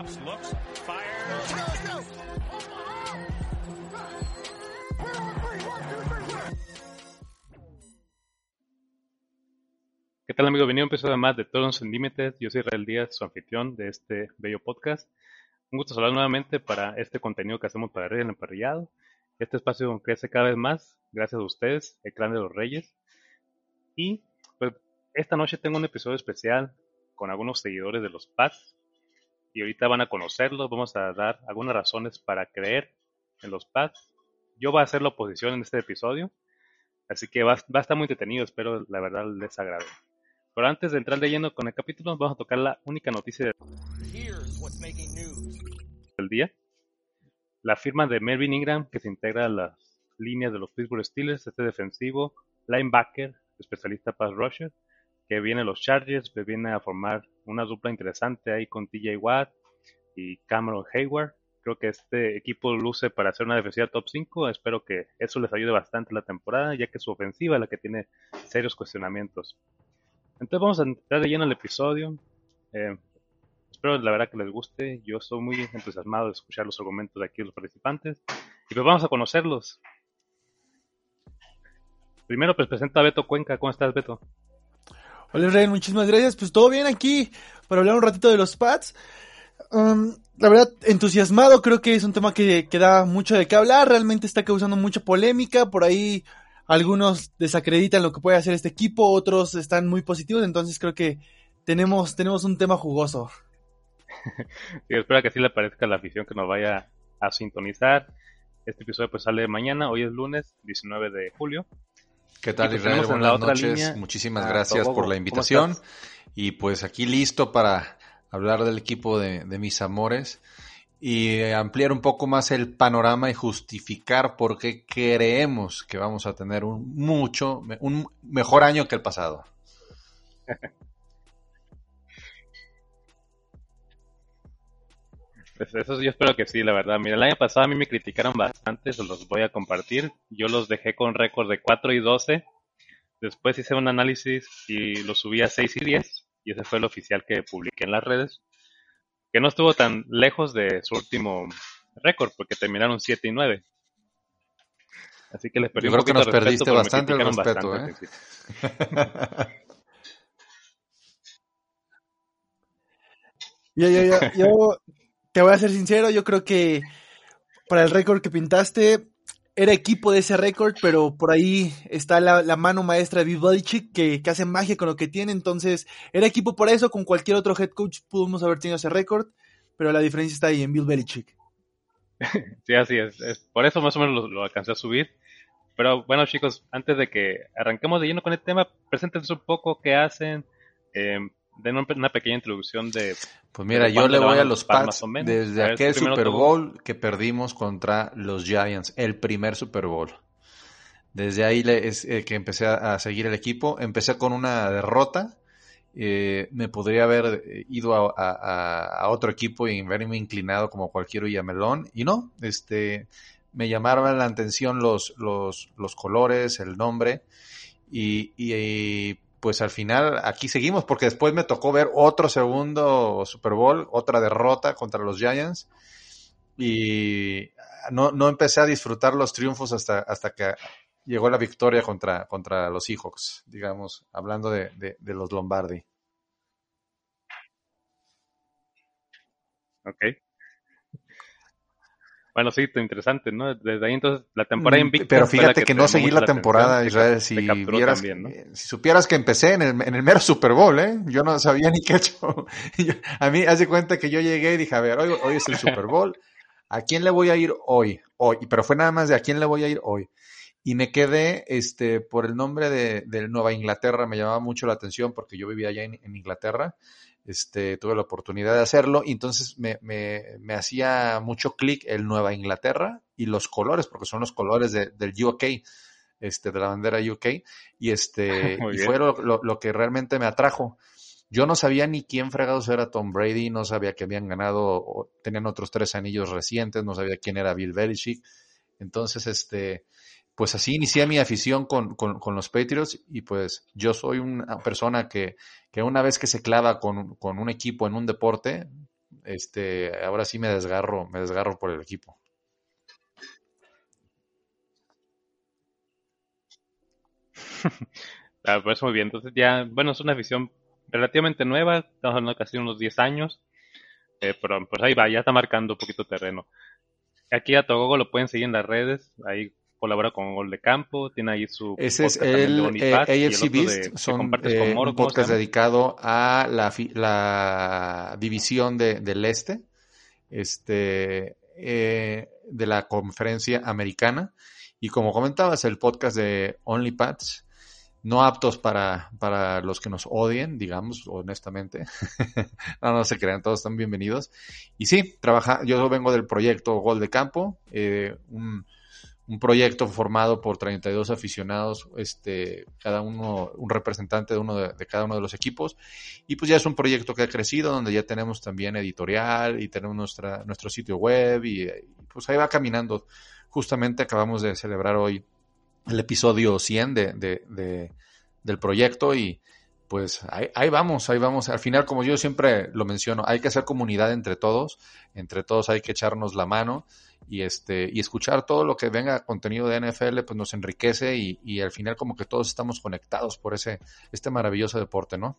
Drops, looks, fires. ¿Qué tal, amigo? Bienvenido a un episodio más de Todos Unlimited. Yo soy Israel Díaz, su anfitrión de este bello podcast. Un gusto hablar nuevamente para este contenido que hacemos para Reyes el Emparrillado. Este espacio crece cada vez más, gracias a ustedes, el clan de los Reyes. Y pues esta noche tengo un episodio especial con algunos seguidores de los Pats. Y ahorita van a conocerlos, vamos a dar algunas razones para creer en los Pats. Yo voy a hacer la oposición en este episodio, así que va, va a estar muy entretenido, espero la verdad les agrade. Pero antes de entrar de lleno con el capítulo, vamos a tocar la única noticia del día. La firma de Melvin Ingram, que se integra a las líneas de los Pittsburgh Steelers, este defensivo, linebacker, especialista pass rusher, que viene a los Chargers, que viene a formar una dupla interesante ahí con TJ Watt y Cameron Hayward. Creo que este equipo luce para hacer una defensiva top 5. Espero que eso les ayude bastante la temporada, ya que su ofensiva es la que tiene serios cuestionamientos. Entonces vamos a entrar de lleno al episodio. Eh, espero la verdad que les guste. Yo estoy muy entusiasmado de escuchar los argumentos de aquí los participantes. Y pues vamos a conocerlos. Primero pues presenta a Beto Cuenca. ¿Cómo estás, Beto? Hola Israel, muchísimas gracias. Pues todo bien aquí para hablar un ratito de los pads. Um, la verdad, entusiasmado, creo que es un tema que, que da mucho de qué hablar. Realmente está causando mucha polémica. Por ahí algunos desacreditan lo que puede hacer este equipo, otros están muy positivos. Entonces creo que tenemos, tenemos un tema jugoso. Espero que así le parezca a la afición que nos vaya a sintonizar. Este episodio pues sale mañana. Hoy es lunes 19 de julio. ¿Qué tal pues Israel? Buenas noches. línea Muchísimas gracias por la ¿Cómo invitación. Y pues aquí listo para hablar del equipo de, de mis amores y ampliar un poco más el panorama y justificar por qué creemos que vamos a tener un mucho, un mejor año que el pasado. eso yo espero que sí, la verdad. Mira, el año pasado a mí me criticaron bastante, se los voy a compartir. Yo los dejé con récord de 4 y 12. Después hice un análisis y lo subí a 6 y 10. Y ese fue el oficial que publiqué en las redes. Que no estuvo tan lejos de su último récord, porque terminaron 7 y 9. Así que les perdí Yo un creo que poquito nos de respeto, perdiste bastante el criticaron respeto, bastante ¿eh? Yo, yo, yo, yo te voy a ser sincero, yo creo que para el récord que pintaste, era equipo de ese récord, pero por ahí está la, mano maestra de Bill Belichick que, hace magia con lo que tiene, entonces era equipo para eso, con cualquier otro head coach pudimos haber tenido ese récord, pero la diferencia está ahí en Bill Belichick. Sí, así es. Por eso más o menos lo, alcancé a subir. Pero bueno, chicos, antes de que arranquemos de lleno con el tema, preséntense un poco qué hacen. Eh, den un- una pequeña introducción de... Pues mira, ¿De yo le voy a los Pats, desde A aquel Super. Bowl que perdimos contra los Giants, el primer Super Bowl. Desde ahí le- es eh, que empecé a, a seguir el equipo. Empecé con una derrota. eh, me podría haber eh, ido a, a- otro equipo y haberme inclinado como cualquier Villamelón. Y no, este, me llamaron la atención los, los, los colores, el nombre. Y, y, pues al final aquí seguimos porque después me tocó ver otro segundo Super Bowl, otra derrota contra los Giants y no, no empecé a disfrutar los triunfos hasta, hasta que llegó la victoria contra, contra los Seahawks, digamos, hablando de, de, de los Lombardi. Ok. Bueno, sí, interesante, ¿no? Desde ahí entonces la temporada Mm, invicta Pero fíjate que, no seguí la temporada, te Israel. Si, te capturó vieras, también, ¿no? si supieras que empecé en el, en el mero Super Bowl, ¿eh? Yo no sabía ni qué he hecho. Yo- a mí, haz de cuenta que yo llegué y dije, a ver, hoy, hoy es el Super Bowl. ¿A quién le voy a ir hoy? Hoy. Pero fue nada más de a quién le voy a ir hoy. Y me quedé, este, por el nombre de, de Nueva Inglaterra, me llamaba mucho la atención porque yo vivía allá en, en Inglaterra. Este, tuve la oportunidad de hacerlo y entonces me, me, me hacía mucho clic el Nueva Inglaterra y los colores, porque son los colores de- del UK, este, de la bandera UK, y este, y fue lo, lo- lo que realmente me atrajo. Yo no sabía ni quién fregados era Tom Brady, no sabía que habían ganado, o tenían otros tres anillos recientes, no sabía quién era Bill Belichick. Entonces, este, pues así inicié mi afición con, con, los Patriots y pues yo soy una persona que, que una vez que se clava con, con un equipo en un deporte, este, ahora sí me desgarro, me desgarro por el equipo. Ah, pues muy bien, entonces ya, bueno, es una visión relativamente nueva, estamos hablando casi unos 10 años, eh, pero pues ahí va, ya está marcando un poquito terreno. Aquí a Togogo lo pueden seguir en las redes, ahí colabora con Gol de Campo, tiene ahí su Ese es el eh, AFC Beast, son eh, un podcast dedicado a la, la división de, del este, este eh, de la conferencia americana, y como comentabas, el podcast de OnlyPads, no aptos para, para los que nos odien, digamos, honestamente. no, no se crean, todos están bienvenidos. Y sí, trabaja, yo vengo del proyecto Gol de Campo, eh, un, un, proyecto formado por 32 aficionados, este, cada uno, un representante de uno de, cada uno de los equipos. Y pues ya es un proyecto que ha crecido, donde ya tenemos también editorial y tenemos nuestra, nuestro sitio web y, y pues ahí va caminando. Justamente acabamos de celebrar hoy el episodio 100 de, de, de, del proyecto y pues ahí, ahí, vamos, ahí vamos. Al final, como yo siempre lo menciono, hay que hacer comunidad entre todos, entre todos hay que echarnos la mano y este y escuchar todo lo que venga contenido de NFL, pues nos enriquece y, y al final como que todos estamos conectados por ese este maravilloso deporte, ¿no?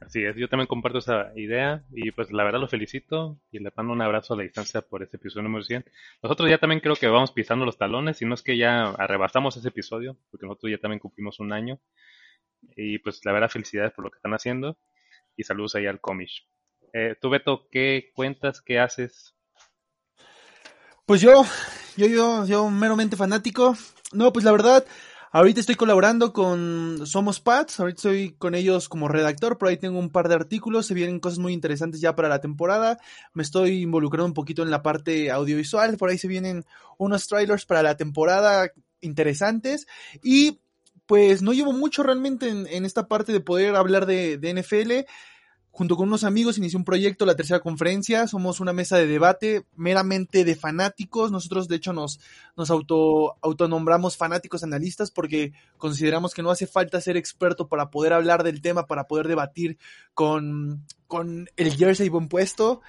Así es, yo también comparto esa idea y pues la verdad lo felicito y le mando un abrazo a la distancia por este episodio número 100. Nosotros ya también creo que vamos pisando los talones, y no es que ya arrebasamos ese episodio, porque nosotros ya también cumplimos un año. Y pues la verdad felicidades por lo que están haciendo y saludos ahí al Comish. Eh, tú Beto, ¿qué cuentas, qué haces? Pues yo, yo, yo, yo meramente fanático. No, pues la verdad, Ahorita estoy colaborando con Somos Pats, ahorita estoy con ellos como redactor, por ahí tengo un par de artículos, se vienen cosas muy interesantes ya para la temporada, me estoy involucrando un poquito en la parte audiovisual, por ahí se vienen unos trailers para la temporada interesantes y pues no llevo mucho realmente en, en esta parte de poder hablar de, de NFL, junto con unos amigos inicié un proyecto, la tercera conferencia, somos una mesa de debate meramente de fanáticos, nosotros de hecho nos, nos auto, autonombramos fanáticos analistas porque consideramos que no hace falta ser experto para poder hablar del tema, para poder debatir con, con el jersey buen puesto.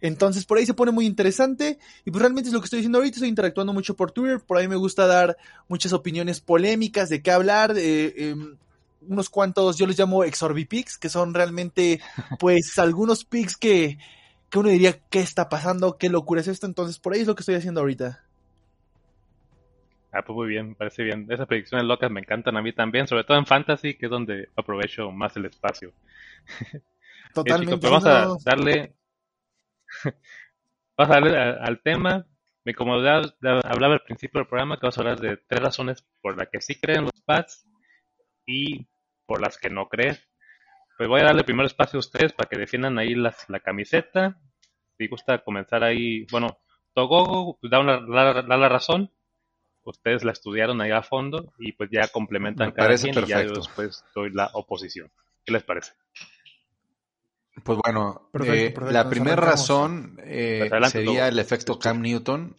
Entonces por ahí se pone muy interesante y pues realmente es lo que estoy diciendo ahorita, estoy interactuando mucho por Twitter, por ahí me gusta dar muchas opiniones polémicas de qué hablar, eh, eh, unos cuantos, yo les llamo exorbipics, que son realmente, pues, algunos pics que, que uno diría, ¿qué está pasando? ¿Qué locura es esto? Entonces, por ahí es lo que estoy haciendo ahorita. Ah, pues muy bien, parece bien. Esas predicciones locas me encantan a mí también, sobre todo en Fantasy, que es donde aprovecho más el espacio. Totalmente. Eh, chicos, vamos a darle, vamos a darle al tema. Me como hablaba al principio del programa, que vamos a hablar de tres razones por las que sí creen los Pats y por las que no crees. Pues voy a darle primero espacio a ustedes para que defiendan ahí las, la camiseta. Si gusta comenzar ahí, bueno, Togogo pues, da, una, da, da, la razón. Ustedes la estudiaron ahí a fondo y pues ya complementan Me cada quien perfecto. y ya yo después doy la oposición. ¿Qué les parece? Pues bueno, perfecto, eh, perfecto. la primera razón eh, pues adelante, sería todo. el efecto Cam Newton.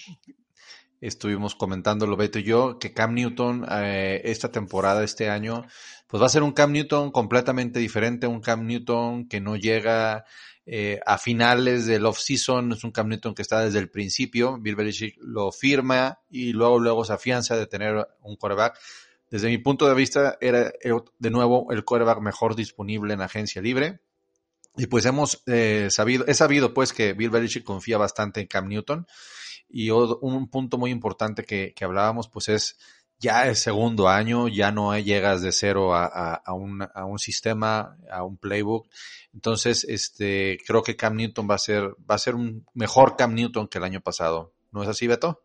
Estuvimos comentándolo Beto y yo, que Cam Newton eh, esta temporada, este año, pues va a ser un Cam Newton completamente diferente, un Cam Newton que no llega eh, a finales del off-season, es un Cam Newton que está desde el principio, Bill Belichick lo firma y luego, luego se afianza de tener un quarterback. Desde mi punto de vista, era de nuevo el quarterback mejor disponible en agencia libre. Y pues hemos eh, sabido, he sabido pues que Bill Belichick confía bastante en Cam Newton. Y un punto muy importante que, que hablábamos, pues es ya el segundo año, ya no llegas de cero a, a, a, un, a, un, sistema, a un playbook. Entonces, este, creo que Cam Newton va a ser, va a ser un mejor Cam Newton que el año pasado. ¿No es así, Beto?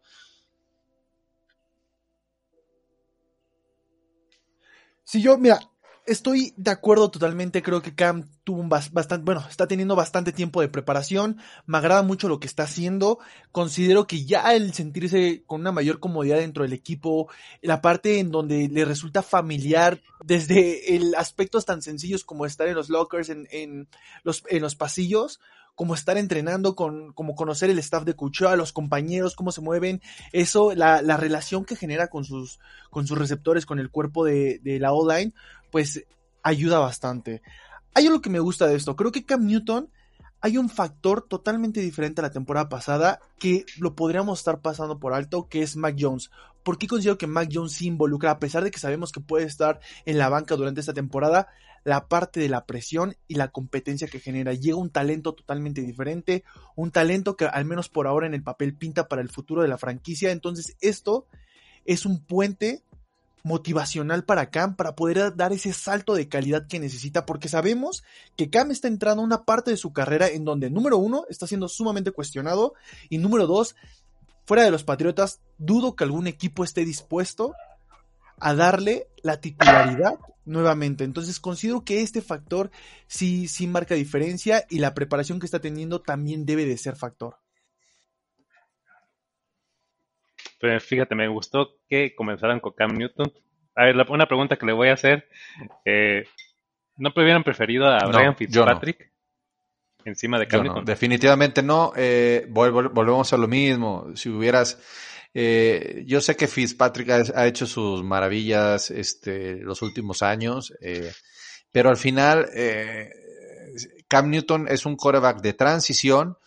Si yo, mira, Estoy de acuerdo totalmente, creo que Cam tuvo un bastante, bueno, está teniendo bastante tiempo de preparación, me agrada mucho lo que está haciendo, considero que ya el sentirse con una mayor comodidad dentro del equipo, la parte en donde le resulta familiar, desde el aspectos tan sencillos como estar en los lockers, en, en los, en los pasillos, como estar entrenando, con, como conocer el staff de coach, a los compañeros, cómo se mueven, eso, la, la relación que genera con sus, con sus receptores, con el cuerpo de, de la O-line, pues ayuda bastante. Hay algo que me gusta de esto. Creo que Cam Newton hay un factor totalmente diferente a la temporada pasada que lo podríamos estar pasando por alto, que es Mac Jones. ¿Por qué considero que Mac Jones se involucra? A pesar de que sabemos que puede estar en la banca durante esta temporada, la parte de la presión y la competencia que genera. Llega un talento totalmente diferente, un talento que al menos por ahora en el papel pinta para el futuro de la franquicia. Entonces esto es un puente motivacional para Cam para poder dar ese salto de calidad que necesita, porque sabemos que Cam está entrando a una parte de su carrera en donde, número uno, está siendo sumamente cuestionado y número dos, fuera de los Patriotas, dudo que algún equipo esté dispuesto a darle la titularidad nuevamente. Entonces considero que este factor sí, sí marca diferencia y la preparación que está teniendo también debe de ser factor. Pero fíjate, me gustó que comenzaran con Cam Newton. A ver, una pregunta que le voy a hacer. Eh, ¿No hubieran preferido a Brian Fitzpatrick encima de Cam Newton? definitivamente no. Eh, volvemos a lo mismo. Si hubieras... Eh, yo sé que Fitzpatrick ha, hecho sus maravillas este, los últimos años, pero al final Cam Newton es un quarterback de transición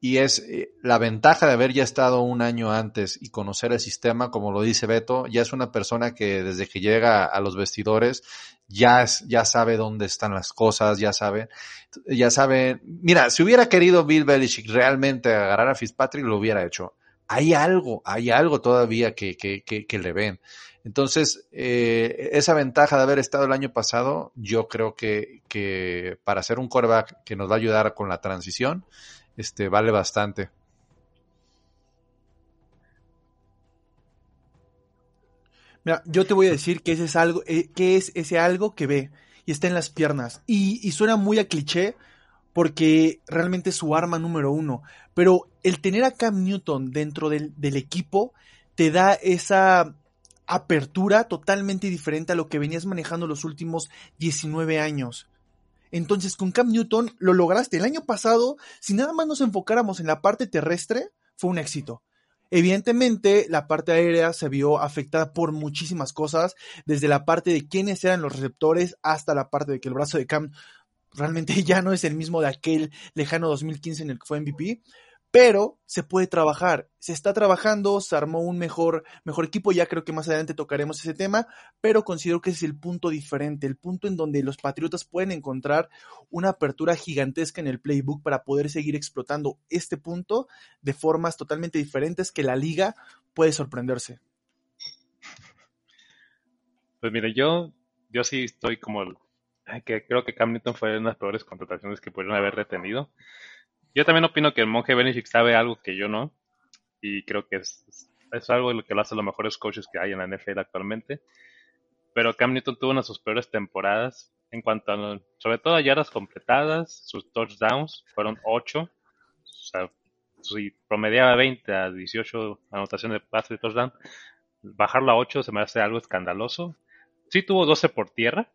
y es eh, la ventaja de haber ya estado un año antes y conocer el sistema, como lo dice Beto, ya es una persona que desde que llega a los vestidores ya, ya sabe dónde están las cosas, ya sabe, ya sabe, mira, si hubiera querido Bill Belichick realmente agarrar a Fitzpatrick, lo hubiera hecho. Hay algo, hay algo todavía que, que, que, le ven. Entonces, eh, esa ventaja de haber estado el año pasado, yo creo que, que para hacer un quarterback que nos va a ayudar con la transición, este, vale bastante. Mira, yo te voy a decir que ese es algo, eh, que es ese algo que ve y está en las piernas. Y, suena muy a cliché porque realmente es su arma número uno. Pero el tener a Cam Newton dentro del, del equipo te da esa apertura totalmente diferente a lo que venías manejando los últimos 19 años. Entonces con Cam Newton lo lograste. El año pasado, si nada más nos enfocáramos en la parte terrestre, fue un éxito. Evidentemente, la parte aérea se vio afectada por muchísimas cosas, desde la parte de quiénes eran los receptores hasta la parte de que el brazo de Cam realmente ya no es el mismo de aquel lejano 2015 en el que fue MVP pero se puede trabajar, se está trabajando, se armó un mejor, mejor equipo, ya creo que más adelante tocaremos ese tema, pero considero que es el punto diferente, el punto en donde los Patriotas pueden encontrar una apertura gigantesca en el playbook para poder seguir explotando este punto de formas totalmente diferentes que la liga puede sorprenderse. Pues mire, yo, yo sí estoy como que creo que Cam Newton fue una de las peores contrataciones que pudieron haber retenido. Yo también opino que el monje Belichick sabe algo que yo no. Y creo que es, es algo lo que lo hace los mejores coaches que hay en la NFL actualmente. Pero Cam Newton tuvo una de sus peores temporadas en cuanto a, sobre todo a yardas completadas, sus touchdowns fueron 8. O sea, si promediaba 20 a 18 anotaciones de pase de touchdown, bajarlo a 8 se me hace algo escandaloso. Sí tuvo 12 por tierra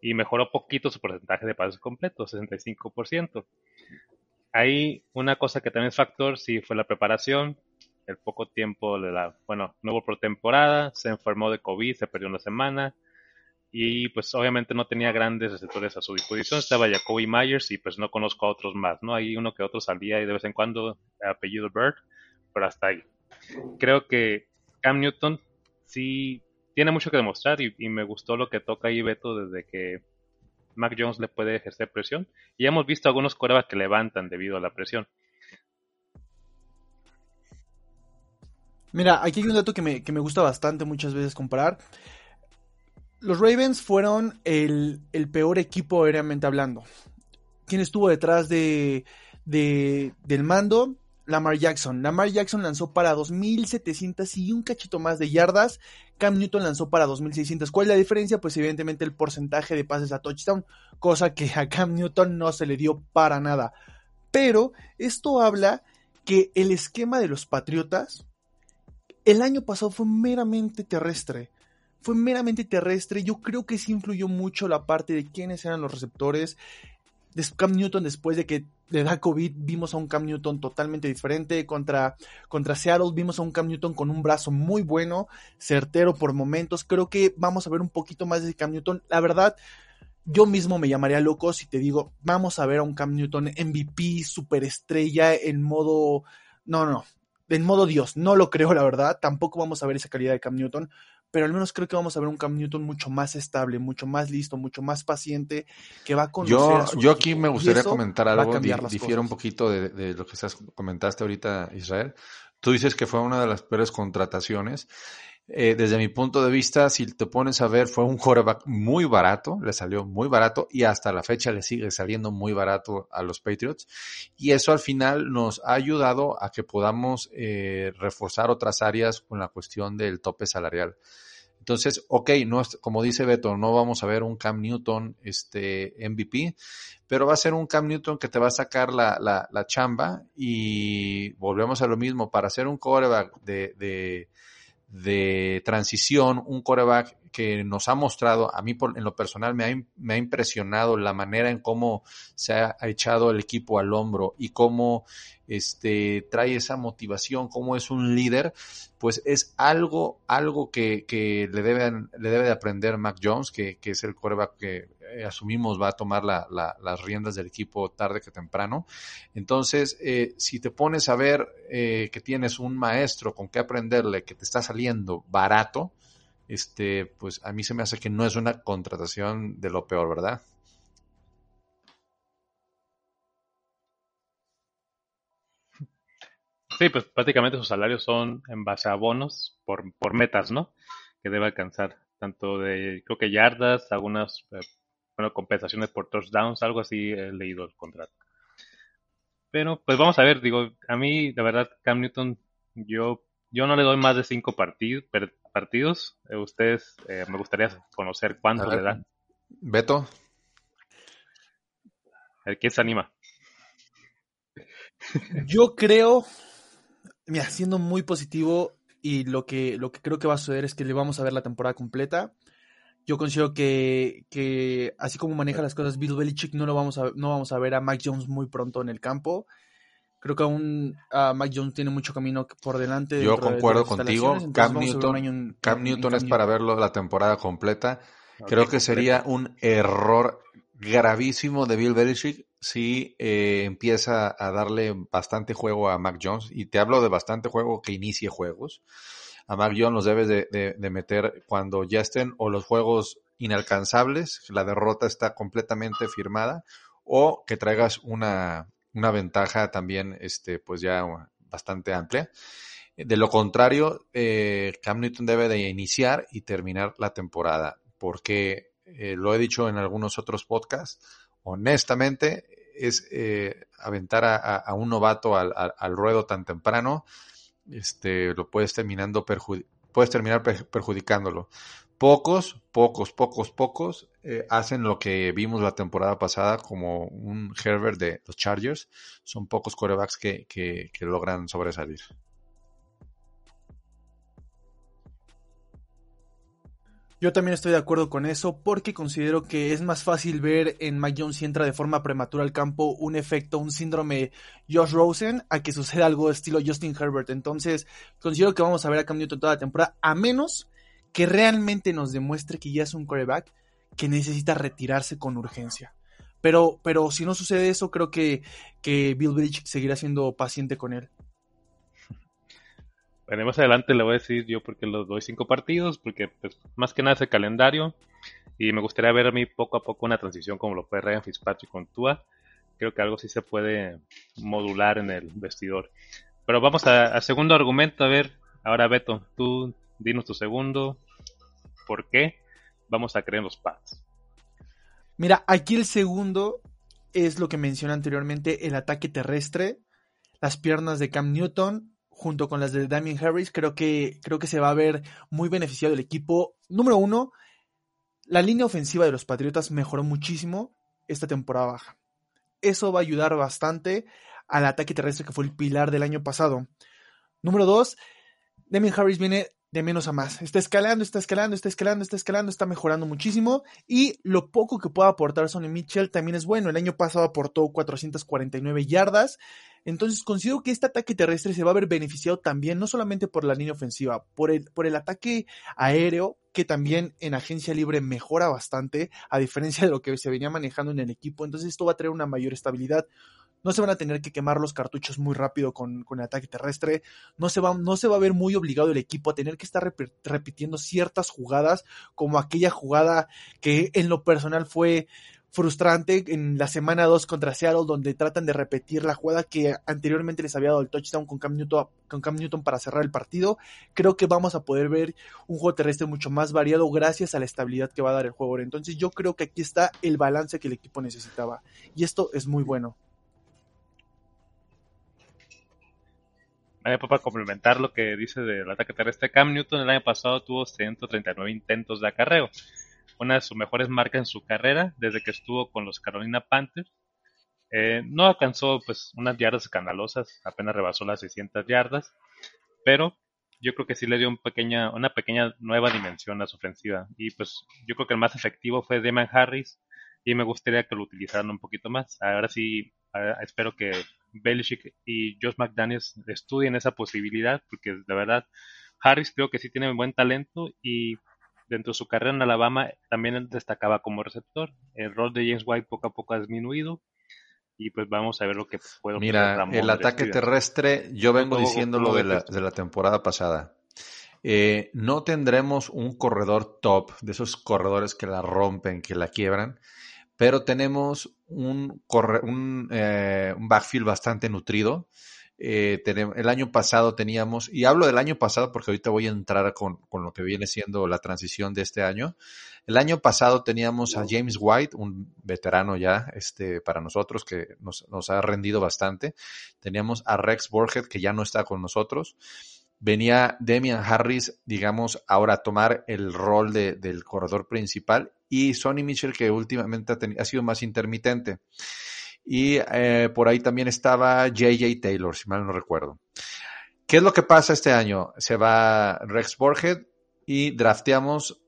y mejoró poquito su porcentaje de pases completos, 65%. Ahí una cosa que también es factor, sí, fue la preparación, el poco tiempo de la, bueno, no hubo por temporada, se enfermó de COVID, se perdió una semana y pues obviamente no tenía grandes receptores a su disposición, estaba Jacoby Myers y pues no conozco a otros más, ¿no? Hay uno que otro salía y de vez en cuando apellido Bird, pero hasta ahí. Creo que Cam Newton sí tiene mucho que demostrar y, me gustó lo que toca ahí Beto desde que Mac Jones le puede ejercer presión. Y hemos visto algunos corebacks que levantan debido a la presión. Mira, aquí hay un dato que me, gusta bastante muchas veces comparar. Los Ravens fueron el, peor equipo aéreamente hablando. ¿Quién estuvo detrás de, del mando? Lamar Jackson. Lamar Jackson lanzó para 2.700 y un cachito más de yardas. Cam Newton lanzó para 2.600. ¿Cuál es la diferencia? Pues evidentemente el porcentaje de pases a touchdown, cosa que a Cam Newton no se le dio para nada. Pero esto habla que el esquema de los Patriotas el año pasado fue meramente terrestre. Fue meramente terrestre. Yo creo que sí influyó mucho la parte de quiénes eran los receptores. Cam Newton después de que le da COVID vimos a un Cam Newton totalmente diferente contra, contra Seattle vimos a un Cam Newton con un brazo muy bueno certero por momentos creo que vamos a ver un poquito más de Cam Newton la verdad yo mismo me llamaría loco si te digo, vamos a ver a un Cam Newton MVP, superestrella, en modo... No, no, en modo Dios. No lo creo, la verdad. Tampoco vamos a ver esa calidad de Cam Newton. Pero al menos creo que vamos a ver un Cam Newton mucho más estable, mucho más listo, mucho más paciente, que va a conocer Yo, a su yo aquí equipo. me gustaría comentar algo, di- difiero un poquito de, de lo que estás, comentaste ahorita, Israel. Tú dices que fue una de las peores contrataciones. Eh, desde mi punto de vista, si te pones a ver, fue un quarterback muy barato, le salió muy barato y hasta la fecha le sigue saliendo muy barato a los Patriots. Y eso al final nos ha ayudado a que podamos eh, reforzar otras áreas con la cuestión del tope salarial. Entonces, ok, no es, como dice Beto, no vamos a ver un Cam Newton este, MVP, pero va a ser un Cam Newton que te va a sacar la, la, la chamba y volvemos a lo mismo, para hacer un quarterback de, de transición, un quarterback que nos ha mostrado, a mí por, en lo personal me ha, me ha impresionado la manera en cómo se ha echado el equipo al hombro y cómo este, trae esa motivación, cómo es un líder, pues es algo, algo que, que le, deben, le debe de aprender Mac Jones, que, que es el quarterback que eh, asumimos va a tomar la, la, las riendas del equipo tarde que temprano. Entonces, eh, si te pones a ver eh, que tienes un maestro con que aprenderle, que te está saliendo barato, este, pues a mí se me hace que no es una contratación de lo peor, ¿verdad? Sí, pues prácticamente sus salarios son en base a bonos por, por metas, ¿no? Que debe alcanzar, tanto de, creo que yardas, algunas, eh, bueno, compensaciones por touchdowns, algo así he leído el contrato. Pero, pues vamos a ver, digo, a mí, la verdad, Cam Newton, yo, yo no le doy más de cinco partidos, partidos. Eh, ustedes, eh, me gustaría conocer cuántos le dan. Beto, ver, ¿Quién se anima? Yo creo, mira, siendo muy positivo y lo que, lo que creo que va a suceder es que le vamos a ver la temporada completa. Yo considero que, que así como maneja las cosas Bill Belichick, no, lo vamos a, no vamos a ver a Mac Jones muy pronto en el campo. Creo que aún uh, Mac Jones tiene mucho camino por delante. yo de- concuerdo contigo. Cam Newton, en- Cam en- Newton en es Cam para verlo la temporada completa. Creo que sería un error gravísimo de Bill Belichick si eh, empieza a darle bastante juego a Mac Jones. Y te hablo de bastante juego que inicie juegos. A Mac los debes de, de- meter cuando ya estén o los juegos inalcanzables, la derrota está completamente firmada, o que traigas una, una ventaja también, este, pues ya bastante amplia. De lo contrario, eh, Cam Newton debe de iniciar y terminar la temporada, porque eh, lo he dicho en algunos otros podcasts, honestamente es eh, aventar a, un novato al- al ruedo tan temprano, este, lo puedes terminando puedes terminar per- perjudicándolo. Pocos, pocos, pocos, pocos eh, hacen lo que vimos la temporada pasada como un Herbert de los Chargers. Son pocos quarterbacks que, que, que logran sobresalir. Yo también estoy de acuerdo con eso porque considero que es más fácil ver en Mac Jones si entra de forma prematura al campo un efecto, un síndrome Josh Rosen a que suceda algo estilo Justin Herbert. Entonces considero que vamos a ver a Cam Newton toda la temporada a menos que realmente nos demuestre que ya es un quarterback que necesita retirarse con urgencia. Pero, pero si no sucede eso, creo que, que Bill Belichick seguirá siendo paciente con él. Bueno, más adelante le voy a decir yo porque los doy cinco partidos, porque pues, más que nada es el calendario y me gustaría ver a mí poco a poco una transición como lo fue Ryan Fitzpatrick con Tua. Creo que algo sí se puede modular en el vestidor. Pero vamos al segundo argumento, a ver, ahora Beto, tú dinos tu segundo, ¿por qué vamos a creer los Pats? Mira, aquí el segundo es lo que mencioné anteriormente, el ataque terrestre, las piernas de Cam Newton junto con las de Damien Harris, creo que, creo que se va a ver muy beneficiado el equipo. Número uno, la línea ofensiva de los Patriotas mejoró muchísimo esta temporada baja. Eso va a ayudar bastante al ataque terrestre que fue el pilar del año pasado. Número dos, Damien Harris viene de menos a más. Está escalando, está escalando, está escalando, está escalando, está mejorando muchísimo. Y lo poco que pueda aportar Sonny Mitchell también es bueno. El año pasado aportó 449 yardas. Entonces considero que este ataque terrestre se va a ver beneficiado también, no solamente por la línea ofensiva, por el, por el ataque aéreo, que también en agencia libre mejora bastante, a diferencia de lo que se venía manejando en el equipo. Entonces esto va a traer una mayor estabilidad. No se van a tener que quemar los cartuchos muy rápido con, con el ataque terrestre. No se, va, no se va a ver muy obligado el equipo a tener que estar rep repitiendo ciertas jugadas, como aquella jugada que en lo personal fue frustrante en la semana 2 contra Seattle, donde tratan de repetir la jugada que anteriormente les había dado el touchdown con Cam Newton, con Cam Newton para cerrar el partido. Creo que vamos a poder ver un juego terrestre mucho más variado gracias a la estabilidad que va a dar el juego. Entonces yo creo que aquí está el balance que el equipo necesitaba. Y esto es muy bueno. Para complementar lo que dice del ataque terrestre, Cam Newton el año pasado tuvo 139 intentos de acarreo una de sus mejores marcas en su carrera desde que estuvo con los Carolina Panthers. Eh, no alcanzó pues unas yardas escandalosas, apenas rebasó las 600 yardas, pero yo creo que sí le dio un pequeña, una pequeña nueva dimensión a su ofensiva. Y pues yo creo que el más efectivo fue Demian Harris y me gustaría que lo utilizaran un poquito más. Ahora sí, espero que Belichick y Josh McDaniels estudien esa posibilidad, porque de verdad Harris creo que sí tiene buen talento y dentro de su carrera en Alabama también destacaba como receptor. El rol de James White poco a poco ha disminuido y pues vamos a ver lo que puede Mira, el ataque terrestre, yo vengo diciéndolo de la, de la temporada pasada. Eh, no tendremos un corredor top, de esos corredores que la rompen, que la quiebran, pero tenemos un, un, eh, un backfield bastante nutrido. Eh, el año pasado teníamos, y hablo del año pasado porque ahorita voy a entrar con, con, lo que viene siendo la transición de este año. El año pasado teníamos a James White, un veterano ya este, para nosotros que nos, nos ha rendido bastante. Teníamos a Rex Borget que ya no está con nosotros. Venía Demian Harris, digamos, ahora a tomar el rol de, del corredor principal y Sonny Mitchell que últimamente ha, ha sido más intermitente. Y eh, por ahí también estaba JJ Taylor, si mal no recuerdo. ¿Qué es lo que pasa este año? Se va Rex Borhead y drafteamos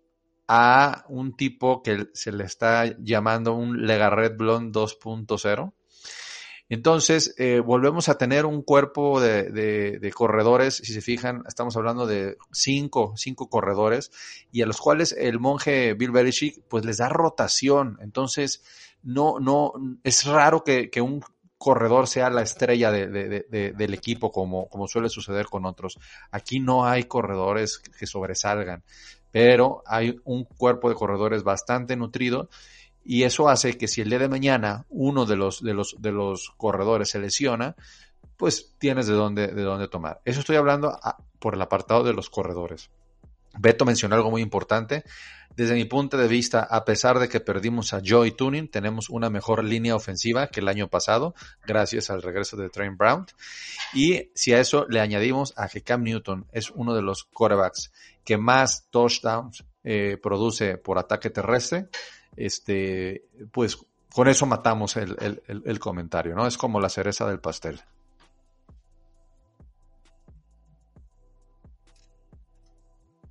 a un tipo que se le está llamando un Legarret Blonde 2.0. Entonces, eh, volvemos a tener un cuerpo de, de, corredores, si se fijan, estamos hablando de cinco, cinco corredores, y a los cuales el monje Bill Belichick, pues les da rotación. Entonces, no, no, es raro que, que un corredor sea la estrella de, de, del equipo como, como suele suceder con otros. Aquí no hay corredores que sobresalgan, pero hay un cuerpo de corredores bastante nutrido y eso hace que si el día de mañana uno de los, de los, de los corredores se lesiona, pues tienes de dónde, de dónde tomar. Eso estoy hablando por el apartado de los corredores. Beto mencionó algo muy importante. Desde mi punto de vista, a pesar de que perdimos a Joey Tuning, tenemos una mejor línea ofensiva que el año pasado, gracias al regreso de Train Brown. Y si a eso le añadimos a que Cam Newton es uno de los quarterbacks que más touchdowns eh, produce por ataque terrestre, este, pues con eso matamos el, el, el comentario, ¿no? Es como la cereza del pastel.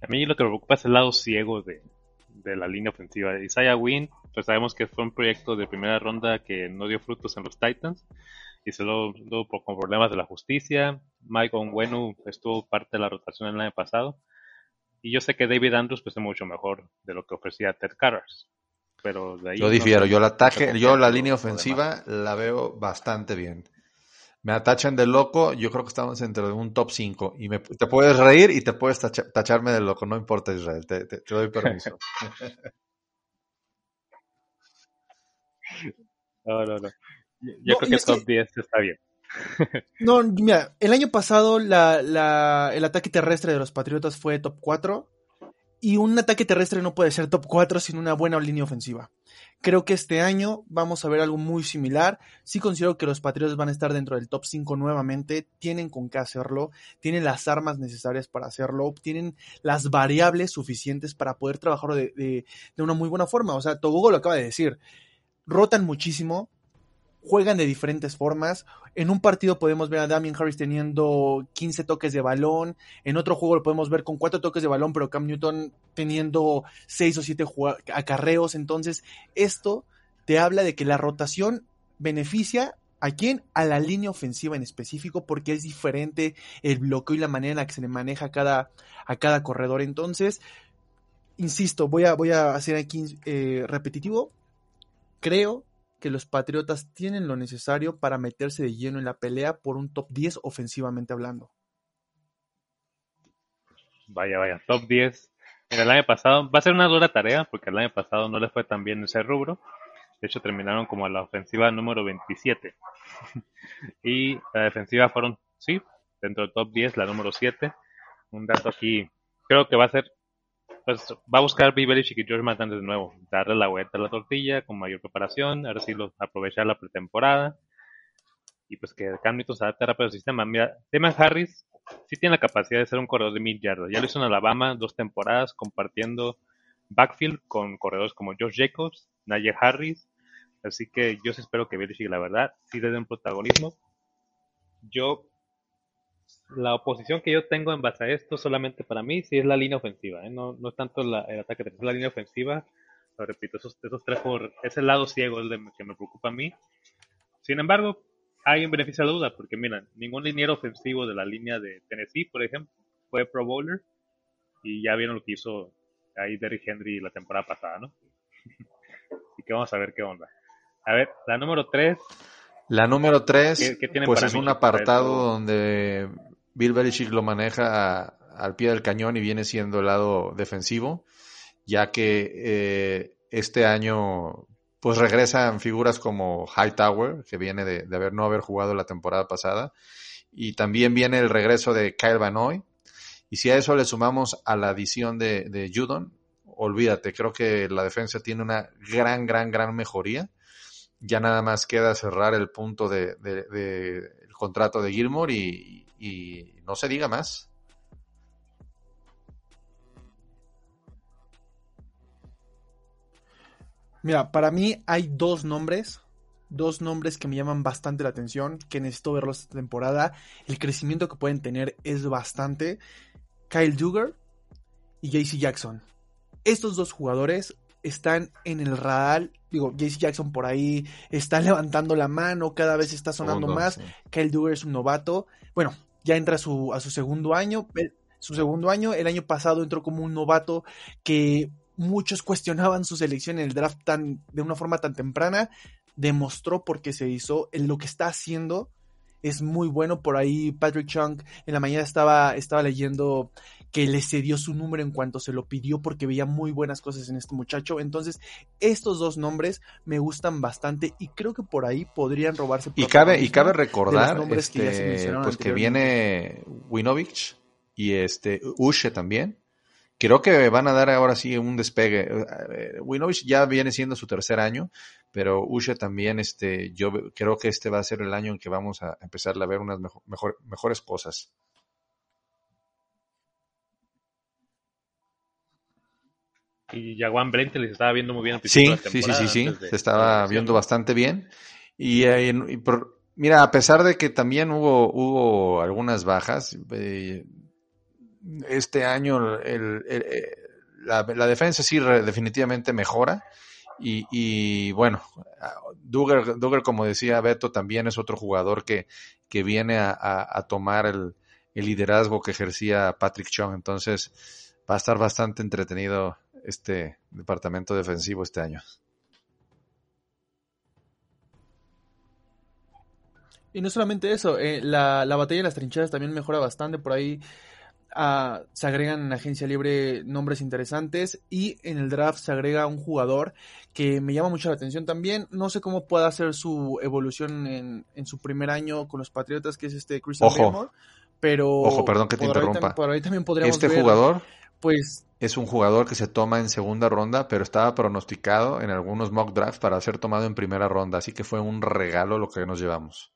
A mí lo que me preocupa es el lado ciego de, de la línea ofensiva. Isaiah Wynn, pues sabemos que fue un proyecto de primera ronda que no dio frutos en los Titans y se lo dio con problemas de la justicia. Mike Onwenu estuvo parte de la rotación el año pasado. Y yo sé que David Andrews pues es mucho mejor de lo que ofrecía Ted Carras. Pero de ahí yo difiero, yo el ataque, yo la línea ofensiva la veo bastante bien me atachan de loco, yo creo que estamos entre un top 5. Y me, te puedes reír y te puedes tacharme de loco, no importa Israel, te, te, doy permiso. no, no, no. Yo creo que top 10 está bien. no, mira, el año pasado la, la, el ataque terrestre de los Patriotas fue top 4 y un ataque terrestre no puede ser top 4 sin una buena línea ofensiva. Creo que este año vamos a ver algo muy similar. Sí considero que los Patriotas van a estar dentro del top 5 nuevamente. Tienen con qué hacerlo. Tienen las armas necesarias para hacerlo. Tienen las variables suficientes para poder trabajar de, de, una muy buena forma. O sea, Togogo lo acaba de decir. Rotan muchísimo juegan de diferentes formas. En un partido podemos ver a Damien Harris teniendo 15 toques de balón, en otro juego lo podemos ver con 4 toques de balón, pero Cam Newton teniendo 6 o 7 acarreos. Entonces, esto te habla de que la rotación beneficia ¿A quién? A la línea ofensiva en específico, porque es diferente el bloqueo y la manera en la que se le maneja a cada, a cada corredor. Entonces, insisto, voy a, voy a hacer aquí eh, repetitivo. Creo que los Patriotas tienen lo necesario para meterse de lleno en la pelea por un top 10 ofensivamente hablando. Vaya, vaya, top 10. En el año pasado, va a ser una dura tarea porque el año pasado no les fue tan bien ese rubro. De hecho, terminaron como la ofensiva número 27. y la defensiva fueron, sí, dentro del top 10, la número 7. Un dato aquí, creo que va a ser, pues va a buscar Belichick y George Martin de nuevo. Darle la vuelta a la tortilla con mayor preparación, ahora sí los, aprovechar la pretemporada. Y pues que Cam Newton se adapte rápido al sistema. Mira, Teman Harris sí tiene la capacidad de ser un corredor de mil yardas. Ya lo hizo en Alabama dos temporadas compartiendo backfield con corredores como Josh Jacobs, Najee Harris. Así que yo espero que Belichick, la verdad, sí le den protagonismo. Yo, la oposición que yo tengo en base a esto, solamente para mí, sí es la línea ofensiva. ¿eh? No, no es tanto la, el ataque, es la línea ofensiva. Lo repito, esos, esos tres por, ese lado ciego el de, que me preocupa a mí. Sin embargo, hay un beneficio a la duda, porque mira, ningún liniero ofensivo de la línea de Tennessee, por ejemplo, fue Pro Bowler. Y ya vieron lo que hizo ahí Derrick Henry la temporada pasada, ¿no? Así que vamos a ver qué onda. A ver, la número 3. La número 3, pues es un apartado donde Bill Belichick lo maneja al pie del cañón y viene siendo el lado defensivo, ya que eh, este año pues regresan figuras como Hightower, que viene de, no haber jugado la temporada pasada, y también viene el regreso de Kyle Vanoy, y si a eso le sumamos a la adición de, de Judon, olvídate, creo que la defensa tiene una gran, gran, gran mejoría. Ya nada más queda cerrar el punto de, el contrato de Gilmore y, y no se diga más. Mira, para mí hay dos nombres, dos nombres que me llaman bastante la atención, que necesito verlos esta temporada. El crecimiento que pueden tener es bastante. Kyle Duggar y JC Jackson. Estos dos jugadores están en el radar. Digo, JC Jackson por ahí está levantando la mano, cada vez está sonando más. Kyle Duggar es un novato. Bueno, ya entra a su, a su segundo año. Su segundo año, el año pasado entró como un novato que muchos cuestionaban su selección en el draft tan, de una forma tan temprana, demostró porque se hizo, en lo que está haciendo es muy bueno. Por ahí Patrick Chung en la mañana estaba, estaba leyendo que le cedió su número en cuanto se lo pidió porque veía muy buenas cosas en este muchacho. Entonces, estos dos nombres me gustan bastante y creo que por ahí podrían robarse. Y cabe, y cabe recordar este, que pues que viene Winovich y este Ushe también creo que van a dar ahora sí un despegue. Eh, Winovich ya viene siendo su tercer año, pero Ushe también, este, yo creo que este va a ser el año en que vamos a empezar a ver unas mejor, mejores cosas. Y Jaguan Brent les estaba viendo muy bien sí, sí, sí, sí, sí, se estaba viendo bastante bien. Y, eh, mira, a pesar de que también hubo, hubo algunas bajas, eh, este año eh, la, defensa sí definitivamente mejora. Y, bueno, Duggar, como decía Beto, también es otro jugador que, que viene a, tomar el, liderazgo que ejercía Patrick Chung. Entonces va a estar bastante entretenido este departamento defensivo este año. Y no solamente eso, eh, la, la batalla de las trincheras también mejora bastante. Por ahí se agregan en agencia libre nombres interesantes y en el draft se agrega un jugador que me llama mucho la atención también. No sé cómo pueda ser su evolución en, en su primer año con los Patriotas, que es este Christian Ojo. pero Ojo, perdón que te interrumpa. por ahí también podríamos este jugador pues es un jugador que se toma en segunda ronda, pero estaba pronosticado en algunos mock drafts para ser tomado en primera ronda, así que fue un regalo lo que nos llevamos.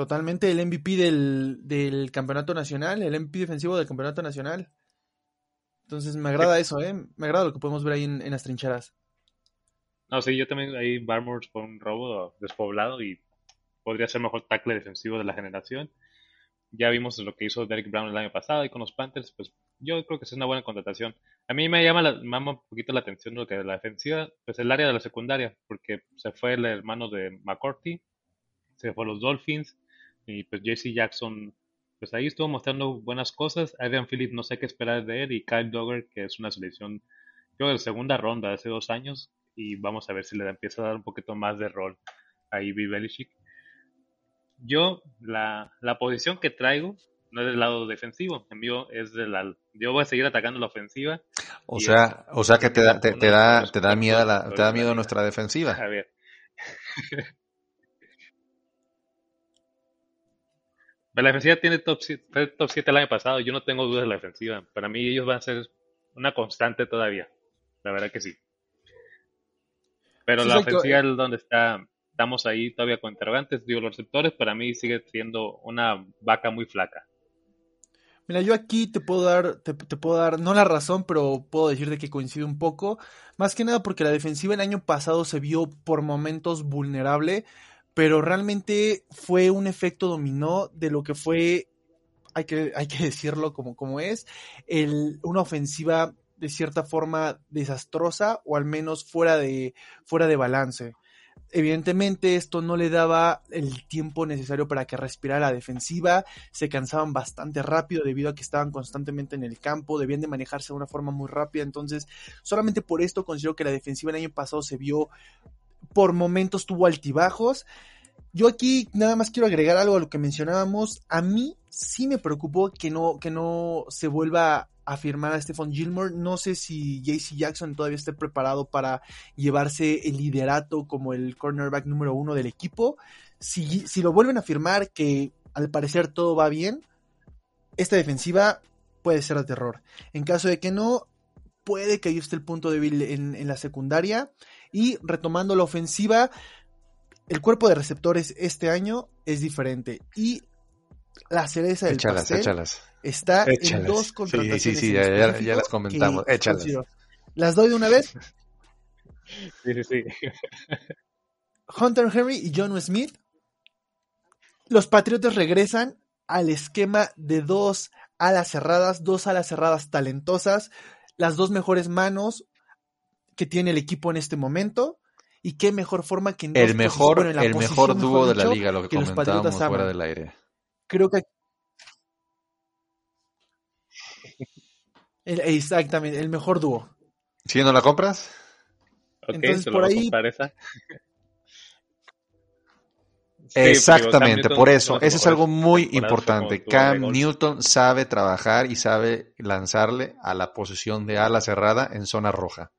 Totalmente el MVP del, campeonato nacional, el MVP defensivo del campeonato nacional. Entonces me agrada eso, ¿eh? Me agrada lo que podemos ver ahí en, las trincheras. No, sí, yo también ahí Barmore fue un robo despoblado y podría ser mejor tackle defensivo de la generación. Ya vimos lo que hizo Derek Brown el año pasado y con los Panthers, pues yo creo que es una buena contratación. A mí me llama, la, me llama un poquito la atención lo que de la defensiva, pues el área de la secundaria, porque se fue el hermano de McCourty, se fue los Dolphins, y pues JC Jackson, pues ahí estuvo mostrando buenas cosas. Adrian Phillips no sé qué esperar de él, y Kyle Dogger, que es una selección, creo, de segunda ronda hace dos años, y vamos a ver si le empieza a dar un poquito más de rol a Ivy Belichick. Yo, la, la posición que traigo no es del lado defensivo, el mío es de la... Yo voy a seguir atacando la ofensiva. O sea, o sea que te da, te, da, te da miedo la, te da miedo nuestra defensiva. A ver. La defensiva tiene top 7, fue top 7 el año pasado. Yo no tengo dudas de la defensiva. Para mí ellos van a ser una constante todavía. La verdad que sí. Pero Sí, la ofensiva es donde está, estamos ahí todavía con interrogantes. Digo, los receptores para mí sigue siendo una vaca muy flaca. Mira, yo aquí te puedo dar, te, puedo dar, no la razón, pero puedo decirte que coincide un poco. Más que nada porque la defensiva el año pasado se vio por momentos vulnerable, pero realmente fue un efecto dominó de lo que fue, hay que, hay que decirlo como, como es, el, una ofensiva de cierta forma desastrosa o al menos fuera de, fuera de balance. Evidentemente esto no le daba el tiempo necesario para que respirara la defensiva, se cansaban bastante rápido debido a que estaban constantemente en el campo, debían de manejarse de una forma muy rápida, entonces solamente por esto considero que la defensiva el año pasado se vio por momentos tuvo altibajos. Yo aquí nada más quiero agregar algo a lo que mencionábamos. A mí sí me preocupó que no, que no se vuelva a a Stephon Gilmore. No sé si JC Jackson todavía esté preparado para llevarse el liderato como el cornerback número uno del equipo. Si, si lo vuelven a firmar, que al parecer todo va bien, esta defensiva puede ser de terror. En caso de que no, puede que ahí esté el punto débil en la secundaria. Y retomando la ofensiva, el cuerpo de receptores este año es diferente. Y la cereza del Échalas, pastel échalas. está en dos Sí, contrataciones. sí, sí, en ya- ya- las comentamos. Échalas. considero. ¿Las doy de una vez? Sí, sí, sí. Hunter Henry y John Smith. Los Patriotas regresan al esquema de dos alas cerradas, dos alas cerradas talentosas, las dos mejores manos que tiene el equipo en este momento. Y qué mejor forma que en dos El mejor, en la el posición, mejor dúo de la liga, lo que, que los comentábamos Patriotas fuera aman. del aire. Creo que el- exactamente, el mejor dúo. ¿Sí no la compras? Ok, Entonces, se lo por ahí- comprar esa. Sí, porque, digo, Exactamente, por eso, eso es algo muy importante. Cam. Newton sabe trabajar y sabe lanzarle a la posición de ala cerrada en zona roja.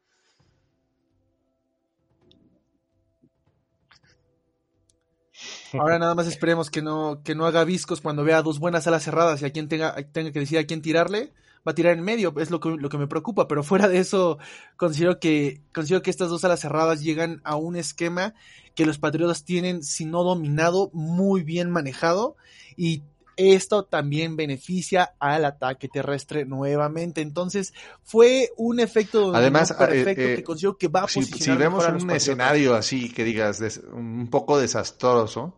Ahora nada más esperemos que no, que no haga viscos cuando vea dos buenas alas cerradas y a quien tenga, tenga que decir a quién tirarle, va a tirar en medio, es lo que, lo que me preocupa, pero fuera de eso, considero que, considero que estas dos alas cerradas llegan a un esquema que los Patriotas tienen, si no dominado, muy bien manejado, y esto también beneficia al ataque terrestre nuevamente. Entonces, fue un efecto Además, perfecto eh, eh, que considero que va a Si, si vemos a un escenario así que digas des- un poco desastroso,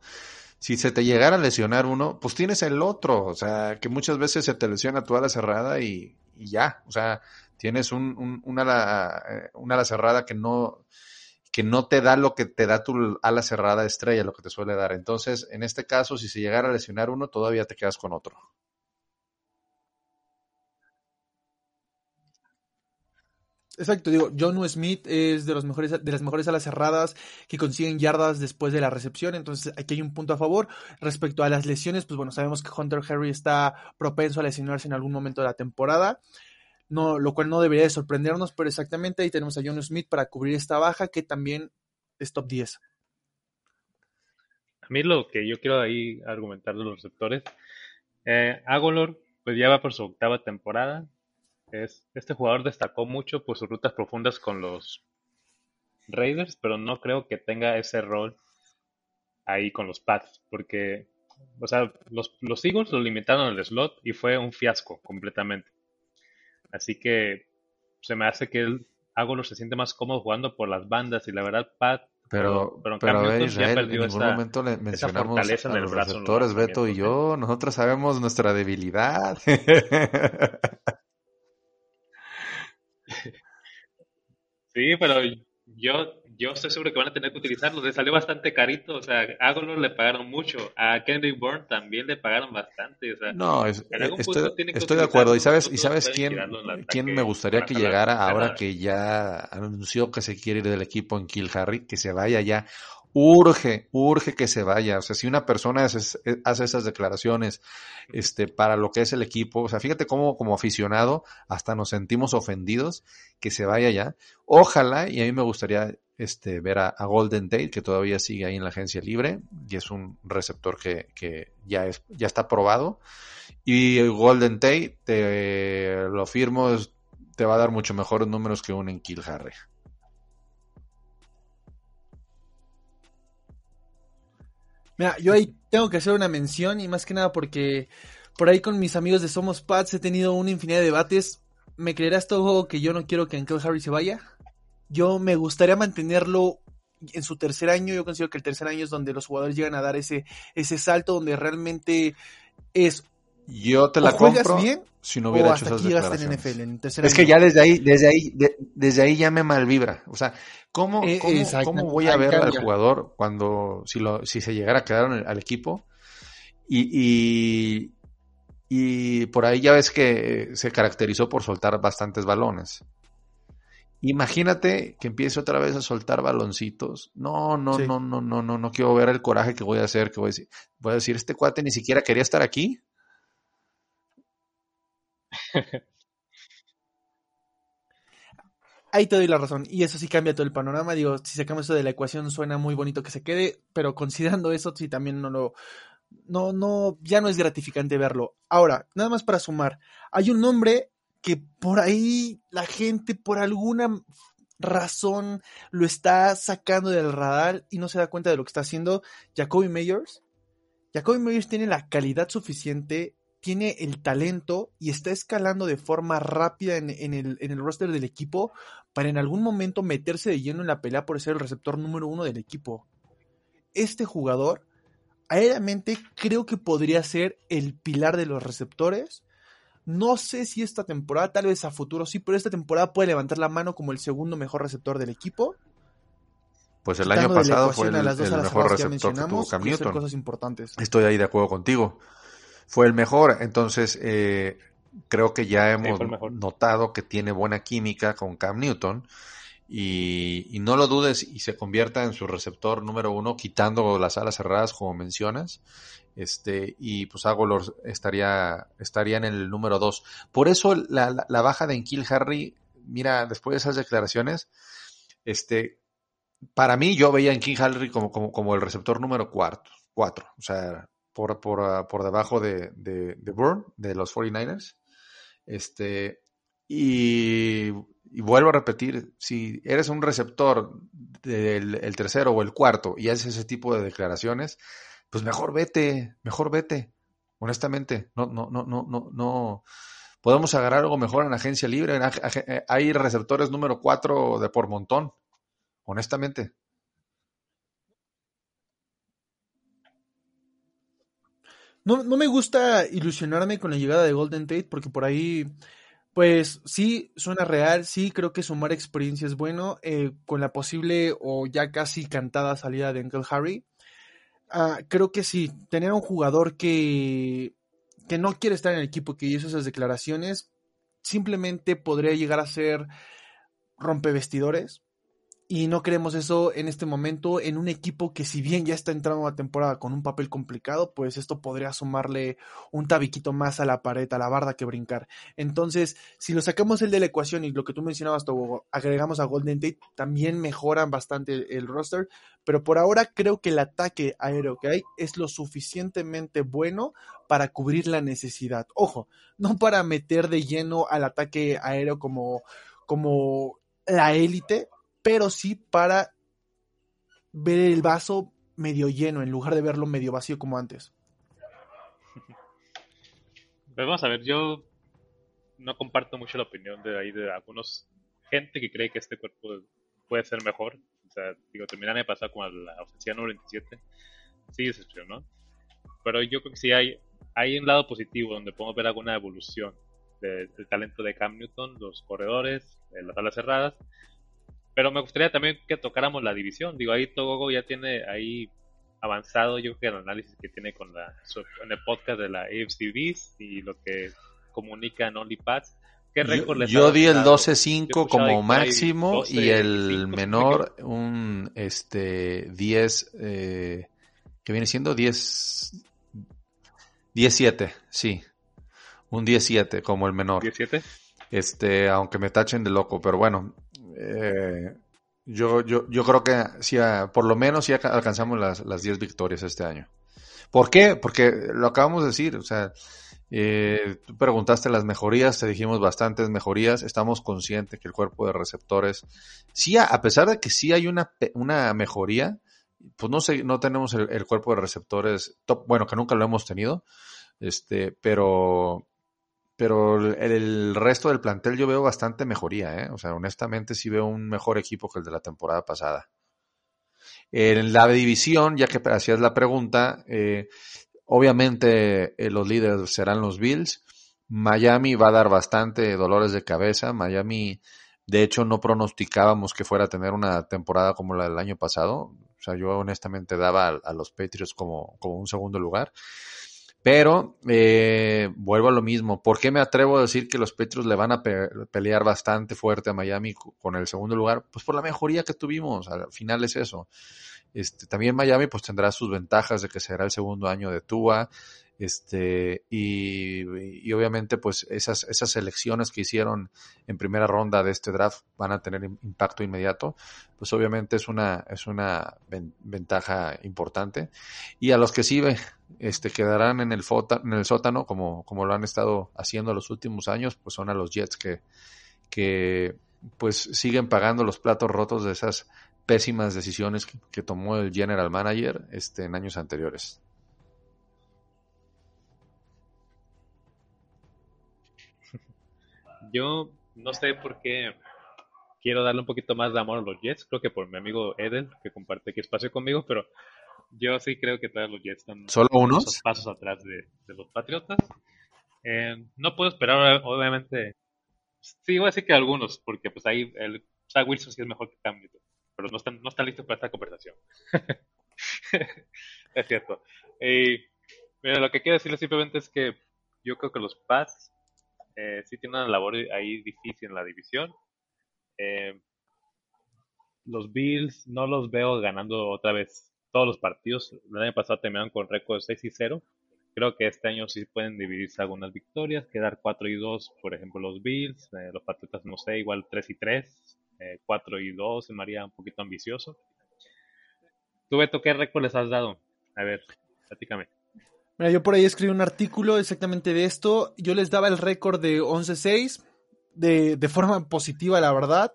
si se te llegara a lesionar uno, pues tienes el otro. O sea, que muchas veces se te lesiona tu ala cerrada y, y ya. O sea, tienes un, un, un ala, eh, un ala cerrada que no, que no te da lo que te da tu ala cerrada estrella, lo que te suele dar. Entonces, en este caso, si se llegara a lesionar uno, todavía te quedas con otro. Exacto, digo, John Smith es de los mejores, de las mejores alas cerradas que consiguen yardas después de la recepción, entonces aquí hay un punto a favor. Respecto a las lesiones, pues bueno, sabemos que Hunter Harry está propenso a lesionarse en algún momento de la temporada, no, lo cual no debería de sorprendernos, pero exactamente ahí tenemos a John Smith para cubrir esta baja que también es top 10. A mí lo que yo quiero ahí argumentar de los receptores, eh, Agolor, pues ya va por su octava temporada. Es, este jugador destacó mucho por sus rutas profundas con los Raiders, pero no creo que tenga ese rol ahí con los Pats, porque, o sea, los, los Eagles lo limitaron al slot y fue un fiasco completamente. Así que se me hace que el Agolor se siente más cómodo jugando por las bandas y la verdad Pat Pero, pero en pero, cambio, ya Israel, en ningún esa- momento le mencionamos a los receptores, Beto y yo. Nosotros sabemos nuestra debilidad. Sí, pero yo, yo estoy seguro que van a tener que utilizarlo. Le salió bastante carito. O sea, a Agolor le pagaron mucho. A Kendrick Bourne también le pagaron bastante. O sea, No, es- En algún estoy, punto tiene que estoy de acuerdo. ¿Y sabes, y sabes quién, quién me gustaría que llegara ahora que ya anunció que se quiere ir del equipo en Kill Harry? Que se vaya ya. Urge, urge que se vaya. O sea, si una persona hace, esas declaraciones este, para lo que es el equipo, o sea, fíjate cómo como aficionado hasta nos sentimos ofendidos que se vaya ya. Ojalá, y a mí me gustaría este, ver a, Golden Tate, que todavía sigue ahí en la agencia libre, y es un receptor que, que ya, es, ya está probado. Y el Golden Tate, te lo firmo, te va a dar mucho mejores números que un en Kill Harry. Mira, yo ahí tengo que hacer una mención y más que nada porque por ahí con mis amigos de Somos Pats he tenido una infinidad de debates. ¿Me creerás todo que yo no quiero que Ankel Harry se vaya? Yo me gustaría mantenerlo en su tercer año. Yo considero que el tercer año es donde los jugadores llegan a dar ese, ese salto donde realmente es Yo te o la juegas compro bien si no o hubiera hecho hasta esas declaraciones. NFL en Es que ya desde ahí, desde ahí, de- desde ahí ya me malvibra. O sea, ¿cómo, Eh, cómo, voy a ver al jugador cuando, si lo, si se llegara a quedar en el- al equipo? Y, y, y por ahí ya ves que se caracterizó por soltar bastantes balones. Imagínate que empiece otra vez a soltar baloncitos. No, no, Sí. no, no, no, no, no quiero ver el coraje que voy a hacer, que voy a decir, voy a decir, este cuate ni siquiera quería estar aquí. Ahí te doy la razón. Y eso sí cambia todo el panorama. Digo, si sacamos eso de la ecuación, suena muy bonito que se quede, pero considerando eso, sí también no lo. No, no, ya no es gratificante verlo. Ahora, nada más para sumar, hay un nombre que por ahí la gente, por alguna razón, lo está sacando del radar y no se da cuenta de lo que está haciendo Jacoby Meyers. Jacoby Meyers tiene la calidad suficiente, tiene el talento y está escalando de forma rápida en, en el, en el roster del equipo para en algún momento meterse de lleno en la pelea por ser el receptor número uno del equipo. Este jugador, aéreamente, creo que podría ser el pilar de los receptores. No sé si esta temporada, tal vez a futuro sí, pero esta temporada puede levantar la mano como el segundo mejor receptor del equipo. Pues el año pasado fue el, a las dos el alas mejor cerradas que receptor que tuvo Cam Newton. cosas importantes. Estoy ahí de acuerdo contigo. Fue el mejor, entonces eh, creo que ya hemos notado que tiene buena química con Cam Newton y, y no lo dudes y se convierta en su receptor número uno, quitando las alas cerradas como mencionas. Este, y pues Agolor estaría, estaría en el número dos. Por eso la, la, la baja de Enkil Harry, mira, después de esas declaraciones, este, para mí yo veía en King Harry como, como, como el receptor número cuarto, cuatro, o sea, por, por, uh, por debajo de, de, de Burn, de los 49ers. Este, y, y, vuelvo a repetir, si eres un receptor del el tercero o el cuarto y haces ese tipo de declaraciones, pues mejor vete, mejor vete. Honestamente, no, no, no, no, no, no. Podemos agarrar algo mejor en agencia libre. Hay receptores número cuatro de por montón honestamente. No, no, me gusta ilusionarme con la llegada de Golden Tate porque por ahí, pues sí, suena real, sí, creo que sumar experiencia es bueno, eh, con la posible o ya casi cantada salida de Uncle Harry. Uh, creo que sí, tener un jugador que, que no quiere estar en el equipo, que hizo esas declaraciones, simplemente podría llegar a ser rompevestidores. Y no queremos eso en este momento en un equipo que si bien ya está entrando a temporada con un papel complicado, pues esto podría sumarle un tabiquito más a la pared, a la barda que brincar. Entonces, si lo sacamos el de la ecuación y lo que tú mencionabas, Togo, agregamos a Golden Tate, también mejoran bastante el, el roster, pero por ahora creo que el ataque aéreo que hay es lo suficientemente bueno para cubrir la necesidad. Ojo, no para meter de lleno al ataque aéreo como, como la élite, pero sí para ver el vaso medio lleno en lugar de verlo medio vacío como antes. Pues vamos a ver, yo no comparto mucho la opinión de ahí de algunos gente que cree que este cuerpo puede ser mejor. sea, digo, terminar el pasado como la ofensiva número 27. Sí, decepcionó. Pero yo creo que sí hay, hay un lado positivo donde podemos ver alguna evolución del talento de Cam Newton, los corredores, las alas cerradas. Pero me gustaría también que tocáramos la división. Digo, ahí Togogo ya tiene ahí avanzado, yo creo que el análisis que tiene con la, en el podcast de la AFC y lo que comunica en OnlyPads. ¿Qué récord yo, yo di el 12-5 como máximo y el menor un este 10 eh, que viene siendo 10 17, sí. Un 17 como el menor. 17. Este, aunque me tachen de loco, pero bueno, eh, yo, yo, yo creo que ah, por lo menos sí alcanzamos las, las 10 victorias este año. ¿Por qué? Porque lo acabamos de decir, o sea, eh, tú preguntaste las mejorías, te dijimos bastantes mejorías, estamos conscientes que el cuerpo de receptores, sí, a pesar de que sí hay una, una mejoría, pues no sé, no tenemos el, el cuerpo de receptores top, bueno, que nunca lo hemos tenido, este, pero pero el, resto del plantel yo veo bastante mejoría, ¿eh? O sea, honestamente sí veo un mejor equipo que el de la temporada pasada. En la división, ya que hacías la pregunta, eh, obviamente eh, los líderes serán los Bills. Miami va a dar bastante dolores de cabeza. Miami, de hecho, no pronosticábamos que fuera a tener una temporada como la del año pasado. O sea, yo honestamente daba a, a los Patriots como, como un segundo lugar. Pero eh, vuelvo a lo mismo. ¿Por qué me atrevo a decir que los Petros le van a pelear bastante fuerte a Miami con el segundo lugar? Pues por la mejoría que tuvimos. Al final es eso. Este, también Miami pues tendrá sus ventajas de que será el segundo año de Tua. Este, y, obviamente, pues esas, esas elecciones que hicieron en primera ronda de este draft van a tener impacto inmediato. Pues obviamente es una, es una ventaja importante. Y a los que sí este, quedarán en el, en el sótano, como, como lo han estado haciendo los últimos años, pues son a los Jets que, que pues siguen pagando los platos rotos de esas pésimas decisiones que, que tomó el general manager este, en años anteriores. Yo no sé por qué quiero darle un poquito más de amor a los Jets. Creo que por mi amigo Eden, que comparte aquí espacio conmigo, pero yo sí creo que todos los Jets están ¿Solo unos? pasos atrás de, los Patriotas. Eh, no puedo esperar, obviamente. Sí, voy a decir que algunos, porque pues ahí el Zach Wilson sí es mejor que Cam pero no están, no están listos para esta conversación. es cierto. Lo que quiero decirles simplemente es que yo creo que los Pats eh, sí tiene una labor ahí difícil en la división. Eh, los Bills no los veo ganando otra vez todos los partidos. El año pasado terminaron con récord 6 y 0. Creo que este año sí pueden dividirse algunas victorias, quedar 4 y 2, por ejemplo, los Bills, eh, los Patriotas, no sé, igual 3 y 3, 4 y 2, se me un poquito ambicioso. ¿Tú, Beto, qué récord les has dado? A ver, platícame. Mira, yo por ahí escribí un artículo exactamente de esto. Yo les daba el récord de 11-6 de, de forma positiva, la verdad.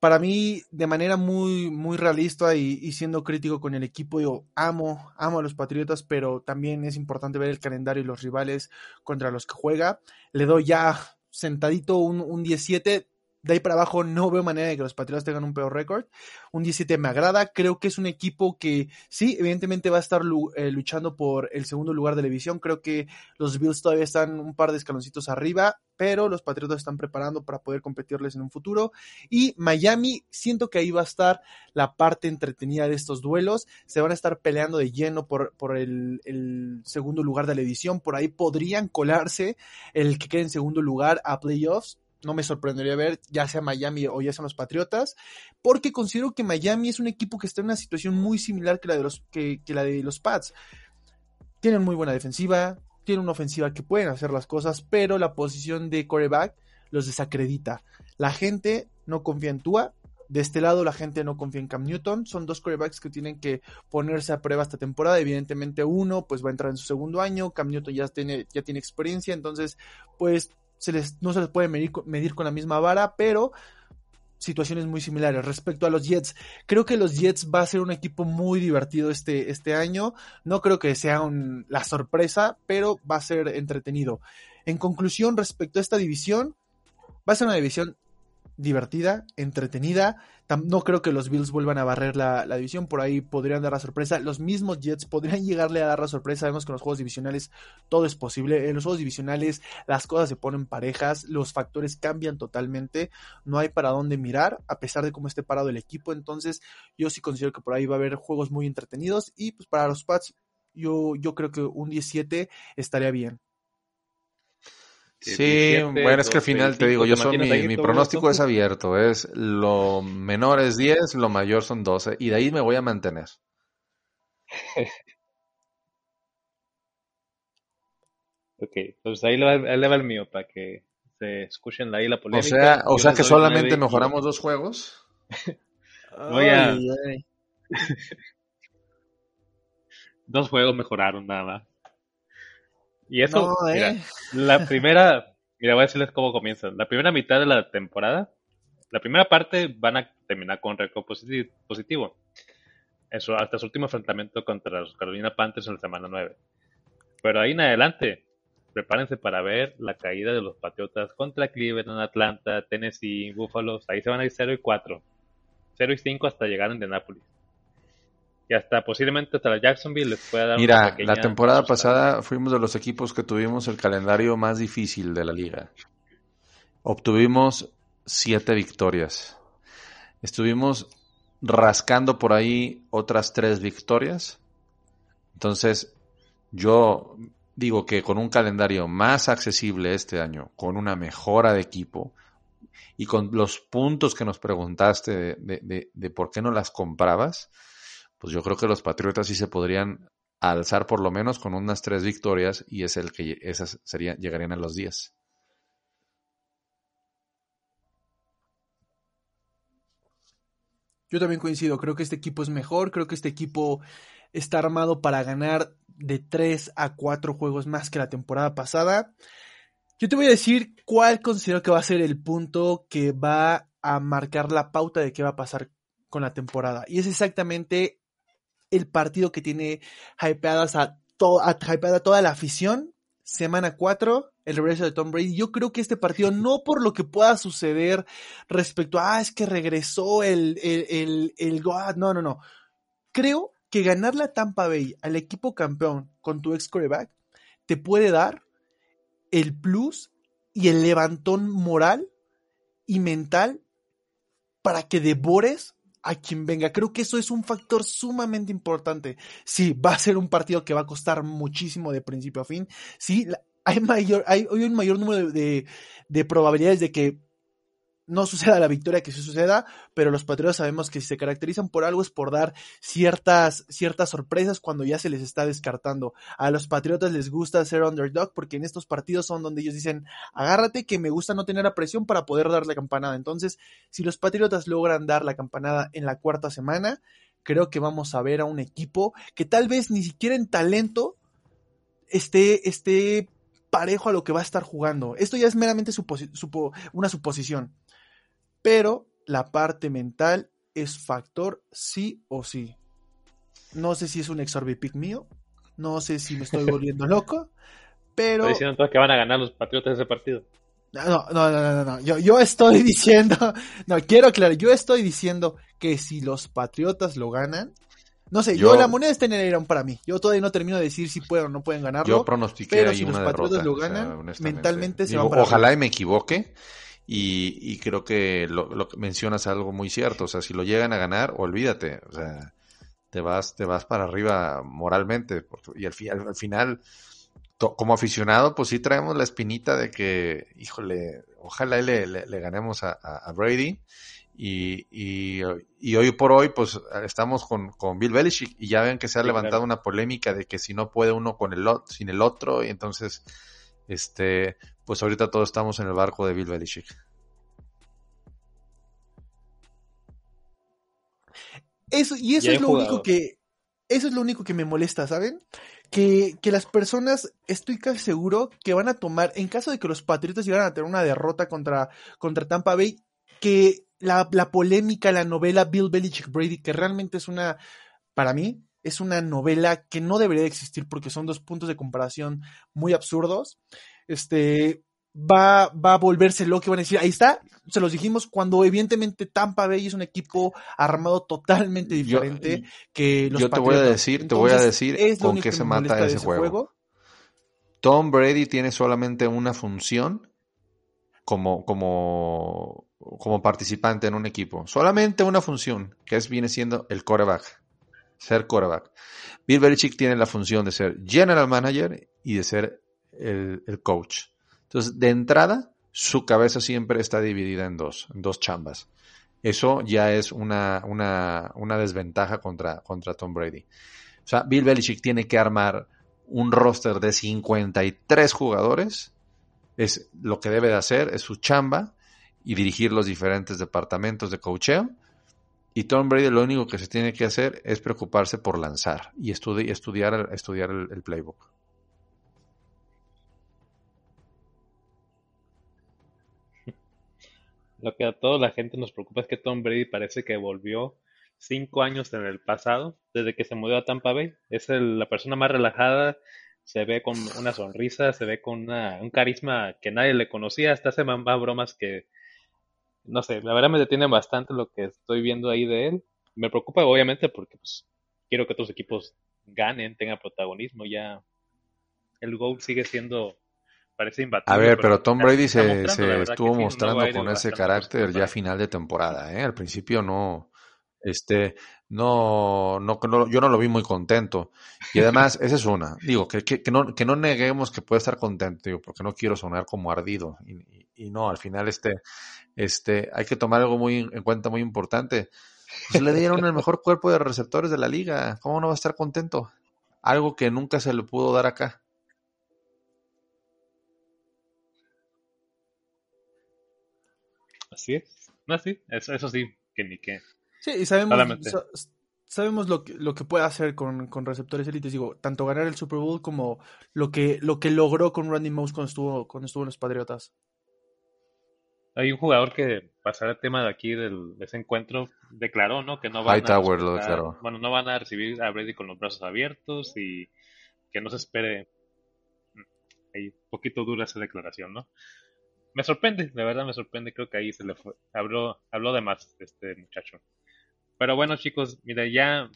Para mí, de manera muy, muy realista y, siendo crítico con el equipo, yo amo, amo a los Patriotas, pero también es importante ver el calendario y los rivales contra los que juega. Le doy ya sentadito un, un 17 de ahí para abajo no veo manera de que los Patriotas tengan un peor récord. Un 17 me agrada. Creo que es un equipo que sí, evidentemente va a estar eh, luchando por el segundo lugar de la división. Creo que los Bills todavía están un par de escaloncitos arriba, pero los Patriotas están preparando para poder competirles en un futuro. Y Miami, siento que ahí va a estar la parte entretenida de estos duelos. Se van a estar peleando de lleno por, por el, el segundo lugar de la división. Por ahí podrían colarse el que quede en segundo lugar a playoffs no me sorprendería ver ya sea Miami o ya sean los Patriotas, porque considero que Miami es un equipo que está en una situación muy similar que la de los, que, la de los Pats. Tienen muy buena defensiva, tienen una ofensiva que pueden hacer las cosas, pero la posición de coreback los desacredita. La gente no confía en Tua, de este lado la gente no confía en Cam Newton. Son dos corebacks que tienen que ponerse a prueba esta temporada. Evidentemente uno pues va a entrar en su segundo año. Cam Newton ya tiene, ya tiene experiencia. Entonces pues se les, no se les puede medir, medir con la misma vara, pero situaciones muy similares. Respecto a los Jets, creo que los Jets va a ser un equipo muy divertido este, este año. No creo que sea la sorpresa, pero va a ser entretenido. En conclusión, respecto a esta división, va a ser una división divertida, entretenida. No creo que los Bills vuelvan a barrer la, división, por ahí podrían dar la sorpresa. Los mismos Jets podrían llegarle a dar la sorpresa. Sabemos que en los juegos divisionales todo es posible. En los juegos divisionales las cosas se ponen parejas, los factores cambian totalmente. No hay para dónde mirar, a pesar de cómo esté parado el equipo. Entonces, yo sí considero que por ahí va a haber juegos muy entretenidos. Y pues para los Pats, yo, yo creo que un 17 estaría bien. Sí, bueno, es que al final te digo, yo soy mi, pronóstico es abierto, es lo menor es 10, lo mayor son 12 y de ahí me voy a mantener. ok, pues ahí le va el mío para que se escuchen ahí la polémica. O sea, o sea que solamente mejoramos dos juegos. voy a... dos juegos mejoraron nada más. Y eso, mira, eh. la primera, mira, voy a decirles cómo comienza. La primera mitad de la temporada, la primera parte van a terminar con récord positivo. Eso, hasta su último enfrentamiento contra los Carolina Panthers en la semana 9. Pero ahí en adelante, prepárense para ver la caída de los Patriotas contra Cleveland, Atlanta, Tennessee, Buffalo. Ahí se van a ir 0 y 4. 0 y 5 hasta llegar a Indianapolis y hasta posiblemente hasta la Jacksonville les pueda dar Mira, la temporada pasada fuimos de los equipos que tuvimos el calendario más difícil de la liga. Obtuvimos siete victorias. Estuvimos rascando por ahí otras tres victorias. Entonces, yo digo que con un calendario más accesible este año, con una mejora de equipo y con los puntos que nos preguntaste de, de por qué no las comprabas, pues yo creo que los Patriotas sí se podrían alzar por lo menos con unas tres victorias y es el que esas llegarían a los 10. Yo también coincido, creo que este equipo es mejor, creo que este equipo está armado para ganar de 3 a 4 juegos más que la temporada pasada. Yo te voy a decir cuál considero que va a ser el punto que va a marcar la pauta de qué va a pasar con la temporada. Y es exactamente el partido que tiene hypeadas a, hypeada toda la afición. Semana 4, el regreso de Tom Brady. Yo creo que este partido, no por lo que pueda suceder respecto a, ah, es que regresó el, el, el, God, no, no, no. Creo que ganar la Tampa Bay al equipo campeón con tu ex coreback te puede dar el plus y el levantón moral y mental para que devores a quien venga. Creo que eso es un factor sumamente importante. Sí, va a ser un partido que va a costar muchísimo de principio a fin. Sí, hay mayor, hay, un mayor número de, de probabilidades de que no suceda la victoria que sí suceda, pero los Patriotas sabemos que si se caracterizan por algo es por dar ciertas, ciertas sorpresas cuando ya se les está descartando. A los Patriotas les gusta ser underdog porque en estos partidos son donde ellos dicen, agárrate que me gusta no tener a presión para poder dar la campanada. Entonces, si los Patriotas logran dar la campanada en la cuarta semana, creo que vamos a ver a un equipo que tal vez ni siquiera en talento esté, esté parejo a lo que va a estar jugando. Esto ya es meramente una suposición pero la parte mental es factor sí o sí. No sé si es un exorbipic mío, no sé si me estoy volviendo loco, pero... Estoy diciendo entonces que van a ganar los Patriotas ese partido. No, no, no, no, no, Yo, yo estoy diciendo, no, quiero aclarar, yo estoy diciendo que si los Patriotas lo ganan, no sé, yo, la moneda está en el aire para mí. Yo todavía no termino de decir si pueden o no pueden ganarlo. Yo pronostiqué pero ahí si los Patriotas lo ganan, mentalmente se van para Ojalá y me equivoque, y, creo que lo, lo mencionas algo muy cierto. O sea, si lo llegan a ganar, olvídate. O sea, te vas, te vas para arriba moralmente. Y al, al, final, como aficionado, pues sí traemos la espinita de que, híjole, ojalá le, le, ganemos a, Brady. Y, y, y, hoy por hoy, pues estamos con, con Bill Belichick y ya ven que se ha levantado una polémica de que si no puede uno con el sin el otro, y entonces este, pues ahorita todos estamos en el barco de Bill Belichick. Eso, y eso es lo único que, eso es lo único que me molesta, ¿saben? Que, que, las personas, estoy casi seguro que van a tomar, en caso de que los Patriotas llegaran a tener una derrota contra, contra Tampa Bay, que la, la polémica, la novela Bill Belichick Brady, que realmente es una, para mí, es una novela que no debería existir porque son dos puntos de comparación muy absurdos. Este, va, va a volverse loco y van a decir, ahí está, se los dijimos, cuando evidentemente Tampa Bay es un equipo armado totalmente diferente que los Yo te voy a decir, te voy a decir con qué se mata ese juego. Tom Brady tiene solamente una función como, como, como participante en un equipo. Solamente una función, que es, viene siendo el quarterback. Ser quarterback. Bill Belichick tiene la función de ser general manager y de ser el, coach. Entonces, de entrada, su cabeza siempre está dividida en dos, en dos chambas. Eso ya es una, una, una desventaja contra, contra Tom Brady. O sea, Bill Belichick tiene que armar un roster de 53 jugadores. Es lo que debe de hacer, es su chamba y dirigir los diferentes departamentos de coacheo. Y Tom Brady lo único que se tiene que hacer es preocuparse por lanzar y estudi estudiar, estudiar el playbook. Lo que a toda la gente nos preocupa es que Tom Brady parece que volvió cinco años en el pasado, desde que se mudó a Tampa Bay. Es el- la persona más relajada, se ve con una sonrisa, se ve con una- un carisma que nadie le conocía, hasta hace más bromas que, no sé, la verdad me detiene bastante lo que estoy viendo ahí de él. Me preocupa obviamente porque pues, quiero que otros equipos ganen, tengan protagonismo, ya el GOAT sigue siendo, parece imbatible. A ver, pero Tom Brady se, se estuvo sí, mostrando con ese carácter ya a final de temporada, ¿eh? Al principio no, este, no, no, no- yo no lo vi muy contento. Y además, esa es una. Digo, que, que, que no, que no neguemos que puede estar contento, digo, porque no quiero sonar como ardido. Y, y- y no, al final, este, este, hay que tomar algo muy en cuenta, muy importante. Pues le dieron el mejor cuerpo de receptores de la liga. ¿Cómo no va a estar contento? Algo que nunca se le pudo dar acá. Así es. No, sí, eso, eso sí, que ni qué. Sí, y sabemos, sa- sabemos lo que, lo que puede hacer con, con receptores élites. Digo, tanto ganar el Super Bowl como lo que, lo que logró con Randy Moss cuando estuvo, cuando estuvo en los Patriotas. Hay un jugador que pasará el tema de aquí del, de ese encuentro declaró, ¿no? Que no van Hightower a lo. Bueno, no van a recibir a Brady con los brazos abiertos y que no se espere. Ahí, un poquito dura esa declaración, ¿no? Me sorprende, de verdad me sorprende. Creo que ahí se le fue, habló, habló de más este muchacho. Pero bueno, chicos, mira, ya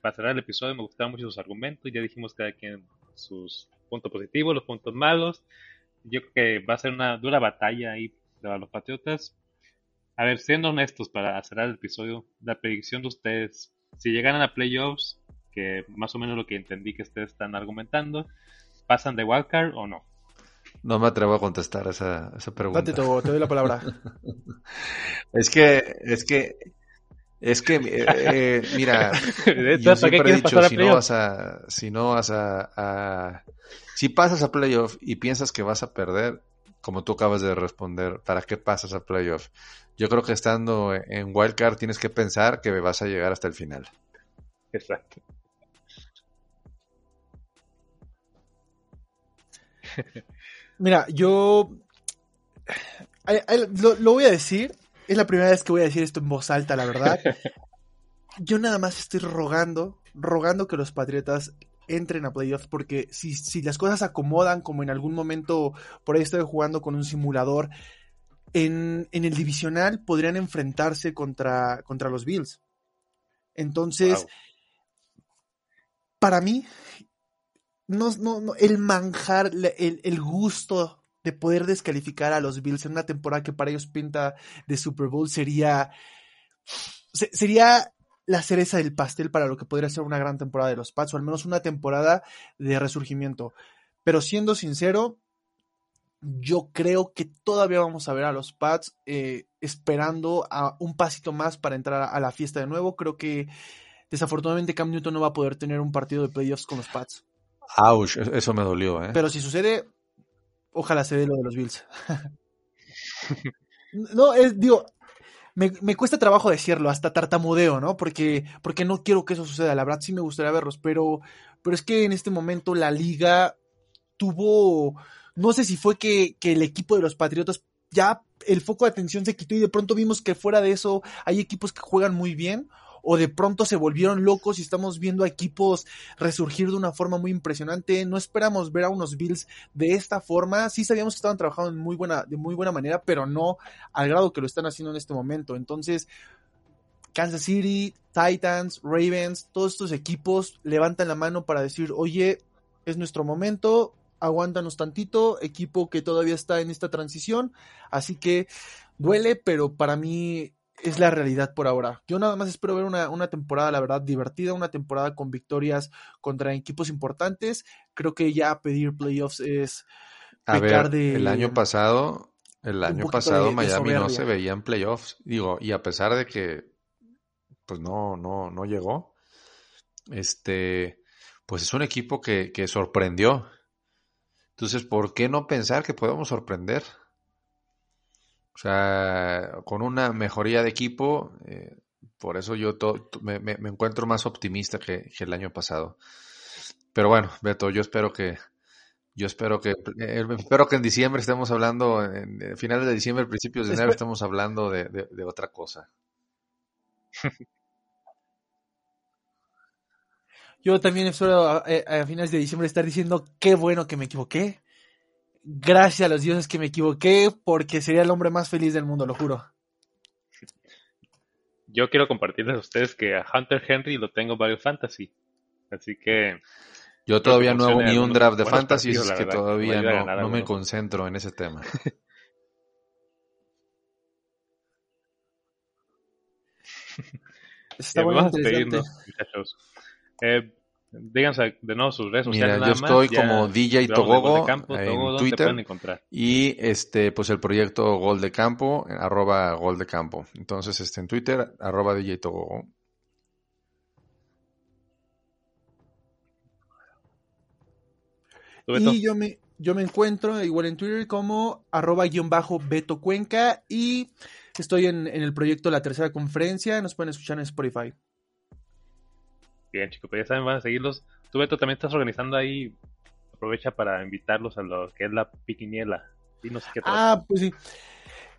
pasará el episodio. Me gustaron mucho sus argumentos. Ya dijimos cada quien sus puntos positivos, los puntos malos. Yo creo que va a ser una dura batalla ahí para los Patriotas. A ver, siendo honestos para cerrar el episodio, la predicción de ustedes, si llegaran a playoffs, que más o menos lo que entendí que ustedes están argumentando, ¿pasan de wildcard o no? No me atrevo a contestar esa, esa pregunta. Date, Togo, te doy la palabra. Es que, es que, es que, eh, eh, mira, yo Entonces, ¿para qué siempre he quieres dicho, pasar a si no vas a, si no vas a, a- si pasas a playoff y piensas que vas a perder, como tú acabas de responder, ¿para qué pasas a playoff? Yo creo que estando en wildcard tienes que pensar que vas a llegar hasta el final. Exacto. Mira, yo lo, lo voy a decir. Es la primera vez que voy a decir esto en voz alta, la verdad. Yo nada más estoy rogando, rogando que los Patriotas entren a playoffs porque si, si las cosas se acomodan como en algún momento por ahí estoy jugando con un simulador en, en el divisional podrían enfrentarse contra, contra los Bills. Entonces, Wow. para mí, no, no, no, el manjar, el, el gusto de poder descalificar a los Bills en una temporada que para ellos pinta de Super Bowl sería, se- sería la cereza del pastel para lo que podría ser una gran temporada de los Pats, o al menos una temporada de resurgimiento. Pero siendo sincero, yo creo que todavía vamos a ver a los Pats eh, esperando a un pasito más para entrar a la fiesta de nuevo. Creo que desafortunadamente Cam Newton no va a poder tener un partido de playoffs con los Pats. Ouch, eso me dolió, ¿eh? Pero si sucede, ojalá se dé lo de los Bills. no, es, digo, me, me cuesta trabajo decirlo, hasta tartamudeo, ¿no? Porque, porque no quiero que eso suceda. La verdad sí me gustaría verlos, pero, pero es que en este momento la liga tuvo, no sé si fue que, que el equipo de los Patriotas ya el foco de atención se quitó y de pronto vimos que fuera de eso hay equipos que juegan muy bien o de pronto se volvieron locos y estamos viendo a equipos resurgir de una forma muy impresionante. No esperamos ver a unos Bills de esta forma. Sí sabíamos que estaban trabajando muy buena, de muy buena manera, pero no al grado que lo están haciendo en este momento. Entonces, Kansas City, Titans, Ravens, todos estos equipos levantan la mano para decir, oye, es nuestro momento, aguántanos tantito, equipo que todavía está en esta transición, así que duele, pero para mí es la realidad por ahora. Yo nada más espero ver una, una, temporada, la verdad, divertida, una temporada con victorias contra equipos importantes. Creo que ya pedir playoffs es A ver, de, el año pasado, el año pasado de, Miami de no se veía en playoffs, digo, y a pesar de que pues no, no, no llegó, este, pues es un equipo que, que sorprendió. Entonces, ¿por qué no pensar que podemos sorprender? O sea, con una mejoría de equipo, eh, por eso yo to, me, me, me, encuentro más optimista que, que, el año pasado. Pero bueno, Beto, yo espero que, yo espero que, eh, espero que en diciembre estemos hablando, en, en finales de diciembre, principios de enero, estemos hablando de, de, de otra cosa. Yo también espero a, a, finales de diciembre estar diciendo qué bueno que me equivoqué. Gracias a los dioses que me equivoqué, porque sería el hombre más feliz del mundo, lo juro. Yo quiero compartirles a ustedes que a Hunter Henry lo tengo varios fantasy. Así que. Yo todavía no hago ni un draft de fantasy, partidos, es que todavía no, no me concentro en ese tema. Está muy interesante. muchachos. Eh, díganse de nuevo sus redes sociales. Mira, yo estoy más, como DJ Togogo Campo, en Togo, Twitter y este pues el proyecto Gol de Campo, arroba Gol de Campo. Entonces este en Twitter, arroba DJ Togogo. Y yo me, yo me encuentro igual en Twitter como arroba guion bajo Beto Cuenca y estoy en, en el proyecto La Tercera Conferencia, nos pueden escuchar en Spotify. Bien, chicos, pues ya saben, van a seguirlos. Tú, Beto, también estás organizando ahí. Aprovecha para invitarlos a lo que es la piquiniela. Qué ah, pues sí.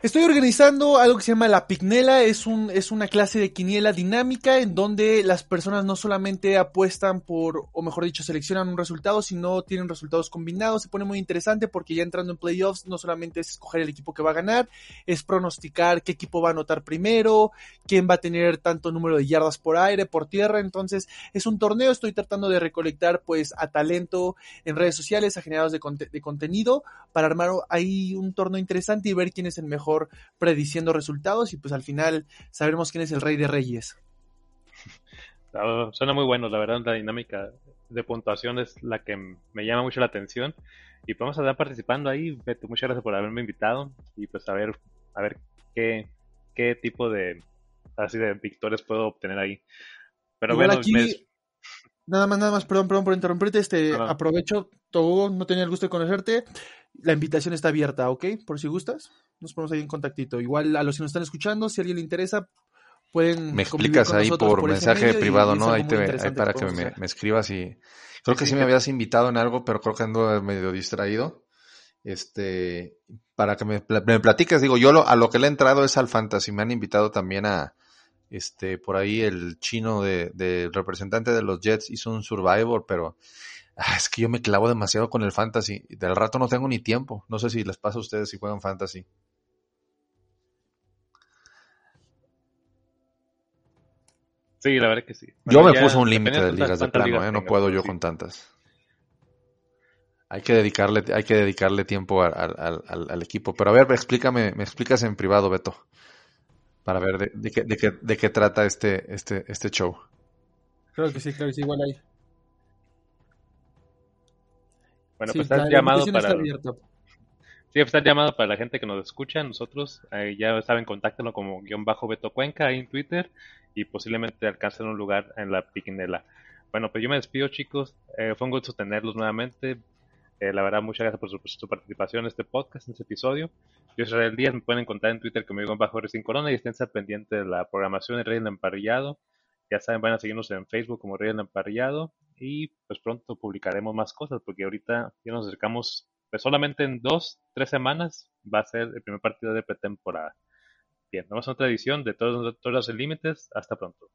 Estoy organizando algo que se llama la Pignela, es, un, es una clase de quiniela dinámica en donde las personas no solamente apuestan por, o mejor dicho, seleccionan un resultado, sino tienen resultados combinados. Se pone muy interesante porque ya entrando en playoffs no solamente es escoger el equipo que va a ganar, es pronosticar qué equipo va a anotar primero, quién va a tener tanto número de yardas por aire, por tierra. Entonces es un torneo, estoy tratando de recolectar pues a talento en redes sociales, a generados de, de contenido, para armar ahí un torneo interesante y ver quién es el mejor prediciendo resultados y pues al final sabremos quién es el rey de reyes. Suena muy bueno, la verdad la dinámica de puntuación es la que me llama mucho la atención y podemos estar participando ahí. Beto, muchas gracias por haberme invitado y pues a ver, a ver qué, qué tipo de así de victorias puedo obtener ahí. Pero Igual bueno, aquí, me... nada más, nada más, perdón, perdón por interrumpirte, este, no, no. aprovecho, todo, no tenía el gusto de conocerte, la invitación está abierta, ¿ok? Por si gustas nos ponemos ahí en contactito. Igual a los que nos están escuchando, si a alguien le interesa, pueden. Me explicas ahí por, por mensaje privado, ¿no? Ahí, te, ahí para que me, me, escribas y. Creo que sí me habías invitado en algo, pero creo que ando medio distraído. Este, para que me, me platiques, digo, yo lo, a lo que le he entrado es al fantasy. Me han invitado también a, este, por ahí el chino de, de representante de los Jets hizo un Survivor, pero es que yo me clavo demasiado con el fantasy. Del rato no tengo ni tiempo. No sé si les pasa a ustedes si juegan fantasy. Sí, la verdad que sí. Bueno, yo me puse un límite de ligas de plano, ¿eh? no puedo yo sí. con tantas. Hay que dedicarle, hay que dedicarle tiempo al, al, al, al, equipo. Pero a ver, explícame, me explicas en privado, Beto, para ver de, de, qué, de, qué, de qué trata este, este, este show. Creo que sí, creo que sí, igual ahí. Bueno, sí, pues está llamado para. Está Sí, está llamado para la gente que nos escucha, nosotros eh, ya saben, contáctenlo como guion bajo Beto Cuenca ahí en Twitter y posiblemente alcancen un lugar en la piquinela. Bueno, pues yo me despido chicos, eh, fue un gusto tenerlos nuevamente. Eh, la verdad, muchas gracias por su, su, participación en este podcast, en este episodio. Yo soy Israel Díaz, me pueden encontrar en Twitter como guion bajo Racing Corona y estén pendientes de la programación de Rey del Emparrillado. Ya saben, van a seguirnos en Facebook como Rey del Emparrillado y pues pronto publicaremos más cosas porque ahorita ya nos acercamos pues solamente en dos, tres semanas va a ser el primer partido de pretemporada. Bien, vamos a otra edición de todos, todos los límites. Hasta pronto.